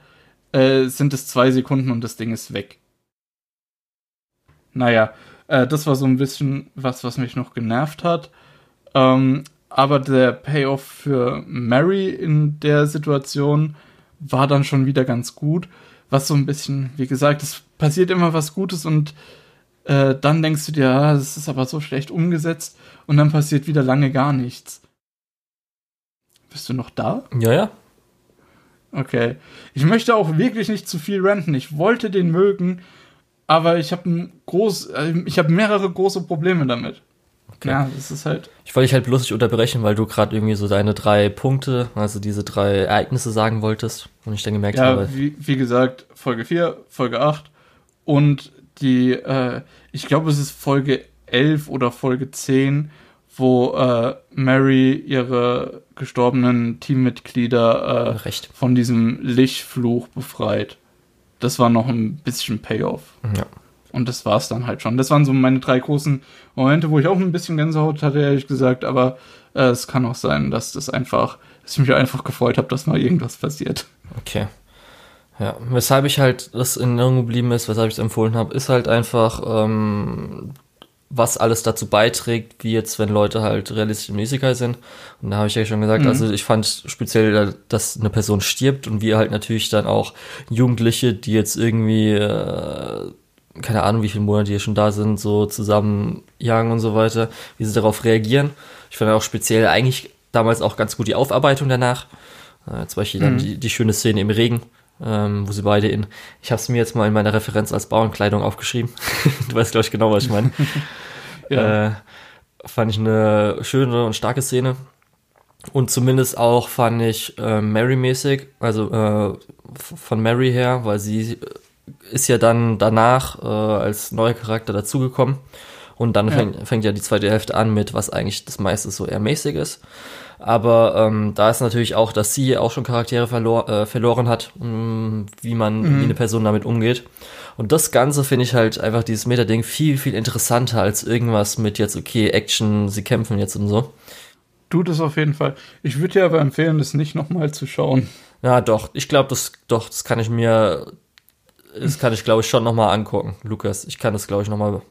äh, sind es zwei Sekunden und das Ding ist weg. Naja, äh, das war so ein bisschen was, was mich noch genervt hat. Ähm, aber der Payoff für Mary in der Situation war dann schon wieder ganz gut. Was so ein bisschen, wie gesagt, es passiert immer was Gutes und äh, dann denkst du dir, ah, das ist aber so schlecht umgesetzt und dann passiert wieder lange gar nichts. Bist du noch da? Ja, ja. Okay. Ich möchte auch wirklich nicht zu viel renten. Ich wollte den mögen, aber ich habe groß, äh, ich habe mehrere große Probleme damit. Okay. Ja, das ist halt. Ich wollte dich halt bloß nicht unterbrechen, weil du gerade irgendwie so deine drei Punkte, also diese drei Ereignisse sagen wolltest und ich dann gemerkt ja, habe. Wie, wie gesagt, Folge 4, Folge 8 und die, äh, ich glaube, es ist Folge 11 oder Folge 10, wo äh, Mary ihre gestorbenen Teammitglieder äh, von diesem Lichtfluch befreit das war noch ein bisschen Payoff. Ja. Und das war es dann halt schon. Das waren so meine drei großen Momente, wo ich auch ein bisschen Gänsehaut hatte, ehrlich gesagt. Aber äh, es kann auch sein, dass das einfach, dass ich mich einfach gefreut habe, dass mal irgendwas passiert. Okay. Ja, weshalb ich halt das in Erinnerung geblieben ist, weshalb ich es empfohlen habe, ist halt einfach, ähm, was alles dazu beiträgt, wie jetzt, wenn Leute halt realistische Musiker sind. Und da habe ich ja schon gesagt, mhm. also ich fand speziell, dass eine Person stirbt und wie halt natürlich dann auch Jugendliche, die jetzt irgendwie, äh, keine Ahnung, wie viele Monate hier schon da sind, so zusammen jagen und so weiter, wie sie darauf reagieren. Ich fand auch speziell eigentlich damals auch ganz gut die Aufarbeitung danach. Äh, zum Beispiel mhm. dann die, die schöne Szene im Regen, ähm, wo sie beide in, ich habe es mir jetzt mal in meiner Referenz als Bauernkleidung aufgeschrieben. du weißt, glaube ich, genau, was ich meine. ja. äh, fand ich eine schöne und starke Szene. Und zumindest auch fand ich äh, Mary-mäßig, also äh, von Mary her, weil sie ist ja dann danach äh, als neuer Charakter dazugekommen. Und dann ja. Fängt, fängt ja die zweite Hälfte an mit, was eigentlich das meiste so eher mäßig ist. Aber ähm, da ist natürlich auch, dass sie auch schon Charaktere verlor, äh, verloren hat, mh, wie man, mhm. wie eine Person damit umgeht. Und das Ganze finde ich halt einfach dieses Meta-Ding viel, viel interessanter als irgendwas mit jetzt, okay, Action, sie kämpfen jetzt und so. Tut es auf jeden Fall. Ich würde dir aber empfehlen, das nicht nochmal zu schauen. Ja, doch. Ich glaube, das, doch, das kann ich mir, das kann ich, glaube ich, schon nochmal angucken, Lukas. Ich kann das, glaube ich, nochmal,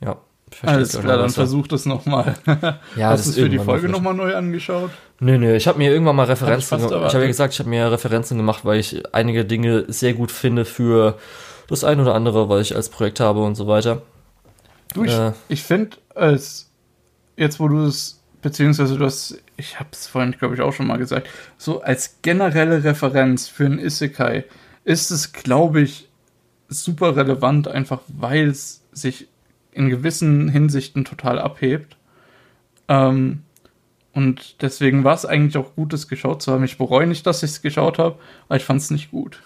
ja. Alles klar, dann versuch das nochmal. Ja, Hast du es für die Folge nochmal neu angeschaut? Nö, nö, ich habe mir irgendwann mal Referenzen gemacht. Ich habe ja gesagt, ich habe mir Referenzen gemacht, weil ich einige Dinge sehr gut finde für das eine oder andere, weil ich als Projekt habe und so weiter. Du, ich, äh, ich finde, als jetzt, wo du es, beziehungsweise du hast, ich habe es vorhin, glaube ich, auch schon mal gesagt, so als generelle Referenz für ein Isekai ist es, glaube ich, super relevant, einfach weil es sich in gewissen Hinsichten total abhebt. Ähm, und deswegen war es eigentlich auch gut, es geschaut zu haben. Ich bereue nicht, dass ich es geschaut habe, aber ich fand es nicht gut.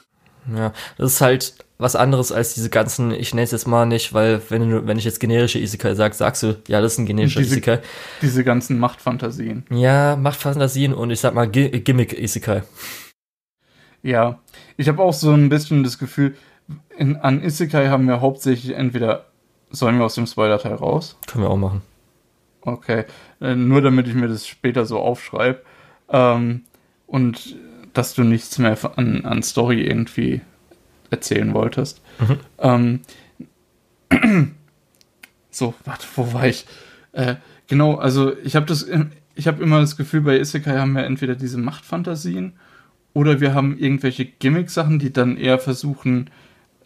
Ja, das ist halt was anderes als diese ganzen, ich nenne es jetzt mal nicht, weil wenn du, wenn ich jetzt generische Isekai sag, sagst du, ja, das ist ein generischer diese, Isekai. Diese ganzen Machtfantasien. Ja, Machtfantasien und ich sag mal Gimmick Isekai. Ja, ich habe auch so ein bisschen das Gefühl, in, an Isekai haben wir hauptsächlich entweder Sollen wir aus dem Spoiler-Teil raus? Können wir auch machen. Okay. Äh, nur damit ich mir das später so aufschreibe. Ähm, und dass du nichts mehr an, an Story irgendwie erzählen wolltest. Mhm. Ähm, so, warte, wo war ich? Äh, genau, also ich habe das, ich habe immer das Gefühl, bei Isekai haben wir entweder diese Machtfantasien oder wir haben irgendwelche Gimmick-Sachen, die dann eher versuchen,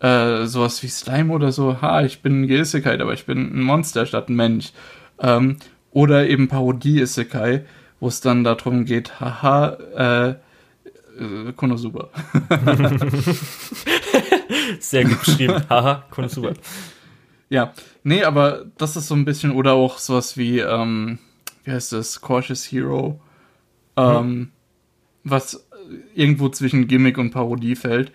äh, sowas wie Slime oder so, ha, ich bin ein Isekai, aber ich bin ein Monster statt ein Mensch. Ähm, oder eben Parodie-Isekai, wo es dann darum geht, haha, äh, äh, Konosuba. Sehr gut geschrieben. Haha, Konosuba. Ja, nee, aber das ist so ein bisschen, oder auch sowas wie, ähm, wie heißt das, Cautious Hero, ähm, hm. was irgendwo zwischen Gimmick und Parodie fällt.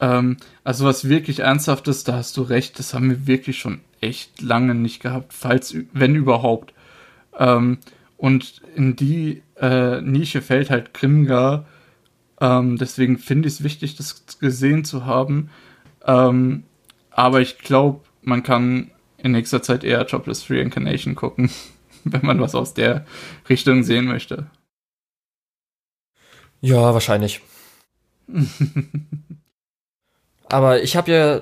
Ähm, also was wirklich Ernsthaftes, da hast du recht, das haben wir wirklich schon echt lange nicht gehabt, falls, wenn überhaupt. Ähm, und in die äh, Nische fällt halt Grimgar. Ähm, deswegen finde ich es wichtig, das gesehen zu haben. Ähm, aber ich glaube, man kann in nächster Zeit eher Jobless Free Incarnation gucken, wenn man was aus der Richtung sehen möchte. Ja, wahrscheinlich. Aber ich habe ja,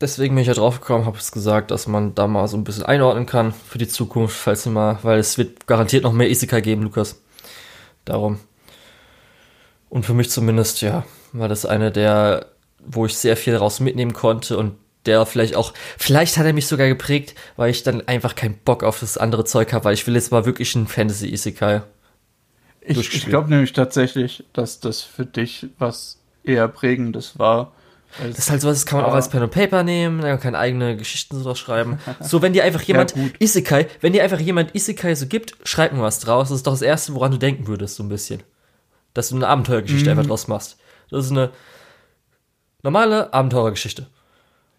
deswegen bin ich ja drauf gekommen, habe es gesagt, dass man da mal so ein bisschen einordnen kann für die Zukunft, falls mal, weil es wird garantiert noch mehr Isekai geben, Lukas. Darum. Und für mich zumindest, ja, war das eine der, wo ich sehr viel daraus mitnehmen konnte und der vielleicht auch, vielleicht hat er mich sogar geprägt, weil ich dann einfach keinen Bock auf das andere Zeug habe, weil ich will jetzt mal wirklich ein Fantasy-Isekai. Ich, ich glaube nämlich tatsächlich, dass das für dich was eher prägendes war, das ist halt sowas, das kann man ja. auch als Pen und Paper nehmen, dann kann eigene Geschichten so schreiben. So, wenn dir einfach jemand ja, Isekai, wenn dir einfach jemand Isekai so gibt, schreib mir was draus. Das ist doch das Erste, woran du denken würdest, so ein bisschen. Dass du eine Abenteuergeschichte mhm. einfach draus machst. Das ist eine normale Abenteurergeschichte.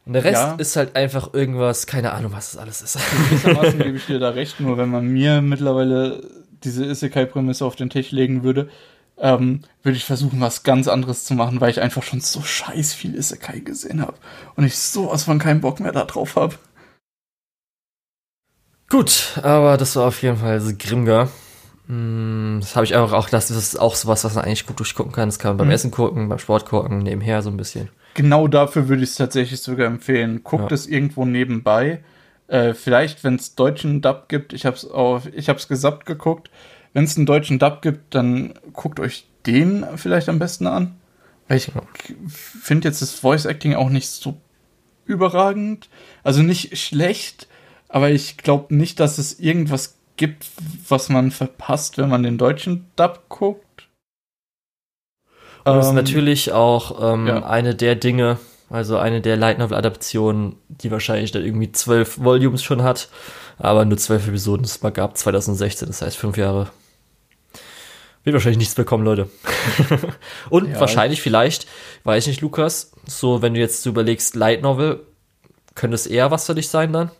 Und der Rest ja. ist halt einfach irgendwas, keine Ahnung, was das alles ist. Gewissermaßen gebe ich dir da recht, nur wenn man mir mittlerweile diese Isekai-Prämisse auf den Tisch legen würde, ähm, würde ich versuchen, was ganz anderes zu machen, weil ich einfach schon so scheiß viel Isekai gesehen habe und ich sowas von keinen Bock mehr da drauf habe. Gut, aber das war auf jeden Fall Grimgar. Hm, das habe ich einfach auch, das ist auch sowas, was man eigentlich gut durchgucken kann. Das kann man beim mhm. Essen gucken, beim Sport gucken, nebenher so ein bisschen. Genau dafür würde ich es tatsächlich sogar empfehlen. Guckt ja. es irgendwo nebenbei. Äh, vielleicht, wenn es deutschen Dub gibt, ich habe es auf, ich habe es gesappt geguckt. Wenn es einen deutschen Dub gibt, dann guckt euch den vielleicht am besten an. Weil ich finde jetzt das Voice Acting auch nicht so überragend. Also nicht schlecht, aber ich glaube nicht, dass es irgendwas gibt, was man verpasst, wenn man den deutschen Dub guckt. Und das ist ähm, natürlich auch ähm, ja. eine der Dinge, also eine der Light Novel Adaptionen, die wahrscheinlich dann irgendwie zwölf Volumes schon hat, aber nur zwölf Episoden es mal gab 2016, das heißt fünf Jahre wird wahrscheinlich nichts bekommen, Leute. und ja, wahrscheinlich vielleicht, weiß nicht, Lukas, so wenn du jetzt überlegst, Light Novel, könnte es eher was für dich sein dann?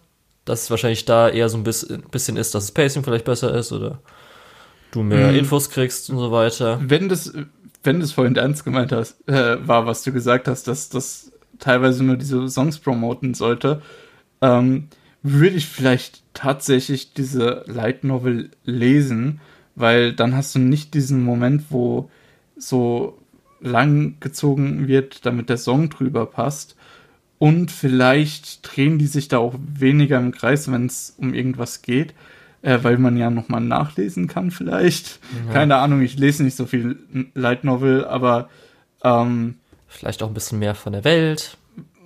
Dass es wahrscheinlich da eher so ein bisschen ist, dass das Pacing vielleicht besser ist oder du mehr hm. Infos kriegst und so weiter. Wenn das, wenn das vorhin ernst gemeint hast, äh, war, was du gesagt hast, dass das teilweise nur diese Songs promoten sollte, ähm, würde ich vielleicht tatsächlich diese Light Novel lesen, weil dann hast du nicht diesen Moment, wo so lang gezogen wird, damit der Song drüber passt. Und vielleicht drehen die sich da auch weniger im Kreis, wenn es um irgendwas geht, äh, weil man ja nochmal nachlesen kann vielleicht. Ja. Keine Ahnung, ich lese nicht so viel Light Novel, aber ähm, vielleicht auch ein bisschen mehr von der Welt.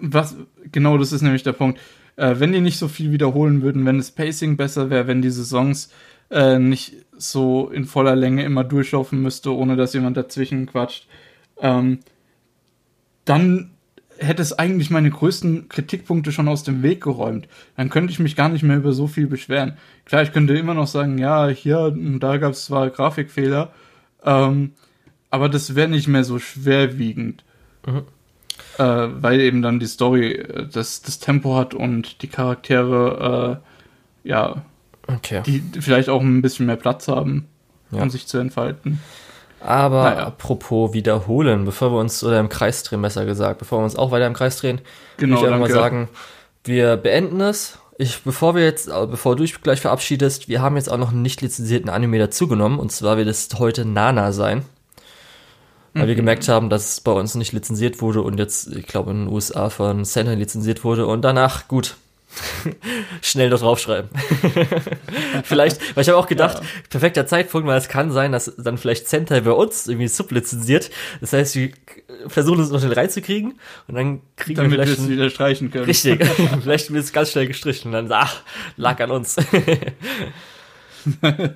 Was genau, das ist nämlich der Punkt. Äh, wenn die nicht so viel wiederholen würden, wenn das Pacing besser wäre, wenn diese Songs äh, nicht so in voller Länge immer durchlaufen müsste, ohne dass jemand dazwischen quatscht, ähm, dann hätte es eigentlich meine größten Kritikpunkte schon aus dem Weg geräumt. Dann könnte ich mich gar nicht mehr über so viel beschweren. Klar, ich könnte immer noch sagen, ja, hier und da gab es zwar Grafikfehler, ähm, aber das wäre nicht mehr so schwerwiegend. Mhm. Äh, weil eben dann die Story äh, das, das Tempo hat und die Charaktere, äh, ja, okay. die vielleicht auch ein bisschen mehr Platz haben, ja. um sich zu entfalten. Aber naja. apropos wiederholen, bevor wir uns, oder im Kreis drehen, besser gesagt, bevor wir uns auch weiter im Kreis drehen, genau, will ich mal sagen, wir beenden es. Ich, bevor wir jetzt, äh, bevor du dich gleich verabschiedest, wir haben jetzt auch noch einen nicht lizenzierten Anime dazugenommen, und zwar wird es heute Nana sein. Weil mhm. wir gemerkt haben, dass es bei uns nicht lizenziert wurde und jetzt, ich glaube, in den USA von Center lizenziert wurde und danach, gut, Schnell dort draufschreiben. vielleicht, weil ich habe auch gedacht, ja. perfekter Zeitpunkt, weil es kann sein, dass dann vielleicht Center bei uns irgendwie sublizenziert. Das heißt, wir versuchen es noch schnell reinzukriegen und dann kriegen Damit wir vielleicht. Damit wir es wieder streichen können. Richtig. vielleicht wird es ganz schnell gestrichen und dann, ach, lag an uns.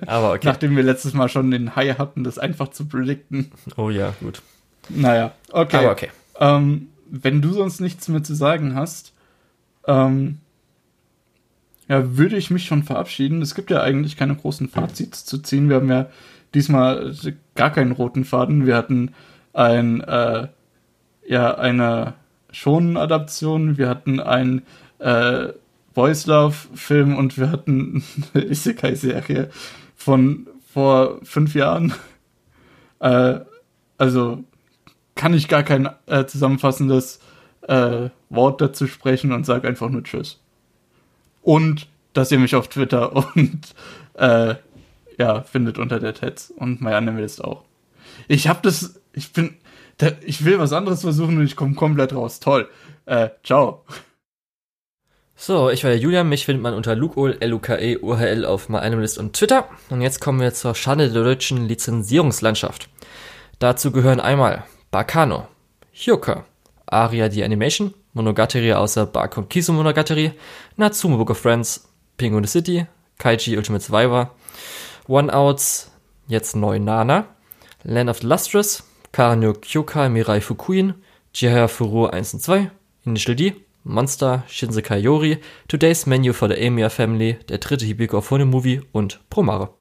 Aber okay. Nachdem wir letztes Mal schon den High hatten, das einfach zu predikten. Oh ja, gut. Naja, okay. Aber okay. Ähm, wenn du sonst nichts mehr zu sagen hast, ähm, ja, würde ich mich schon verabschieden. Es gibt ja eigentlich keine großen Fazits zu ziehen. Wir haben ja diesmal gar keinen roten Faden. Wir hatten ein, äh, ja, eine Shonen-Adaption, wir hatten ein äh, Boys Love-Film und wir hatten eine Isekai-Serie von vor fünf Jahren. Äh, also kann ich gar kein äh, zusammenfassendes äh, Wort dazu sprechen und sage einfach nur Tschüss und dass ihr mich auf Twitter und äh, ja, findet unter der Tetz und Anime ist auch. Ich hab das, ich bin, da, ich will was anderes versuchen und ich komme komplett raus. Toll. Äh, ciao. So, ich war der Julian, mich findet man unter LukeOL, L-U-K-E, UHL auf MyAnimalist und Twitter. Und jetzt kommen wir zur Schande der deutschen Lizenzierungslandschaft. Dazu gehören einmal Bakano, Hyoka, Aria die Animation, Monogatari außer und Kisu Monogatari, Natsume Book of Friends, Penguin City, Kaiji Ultimate Survivor, One Outs, jetzt neu Nana, Land of Lustrous, Karanyo Kyoka Mirai Fukuin, Chihaya Furu 1 und 2, Initial D, Monster, Shinsekai Yori, Today's Menu for the Amiya Family, der dritte Hibiko Phone Movie und Promare.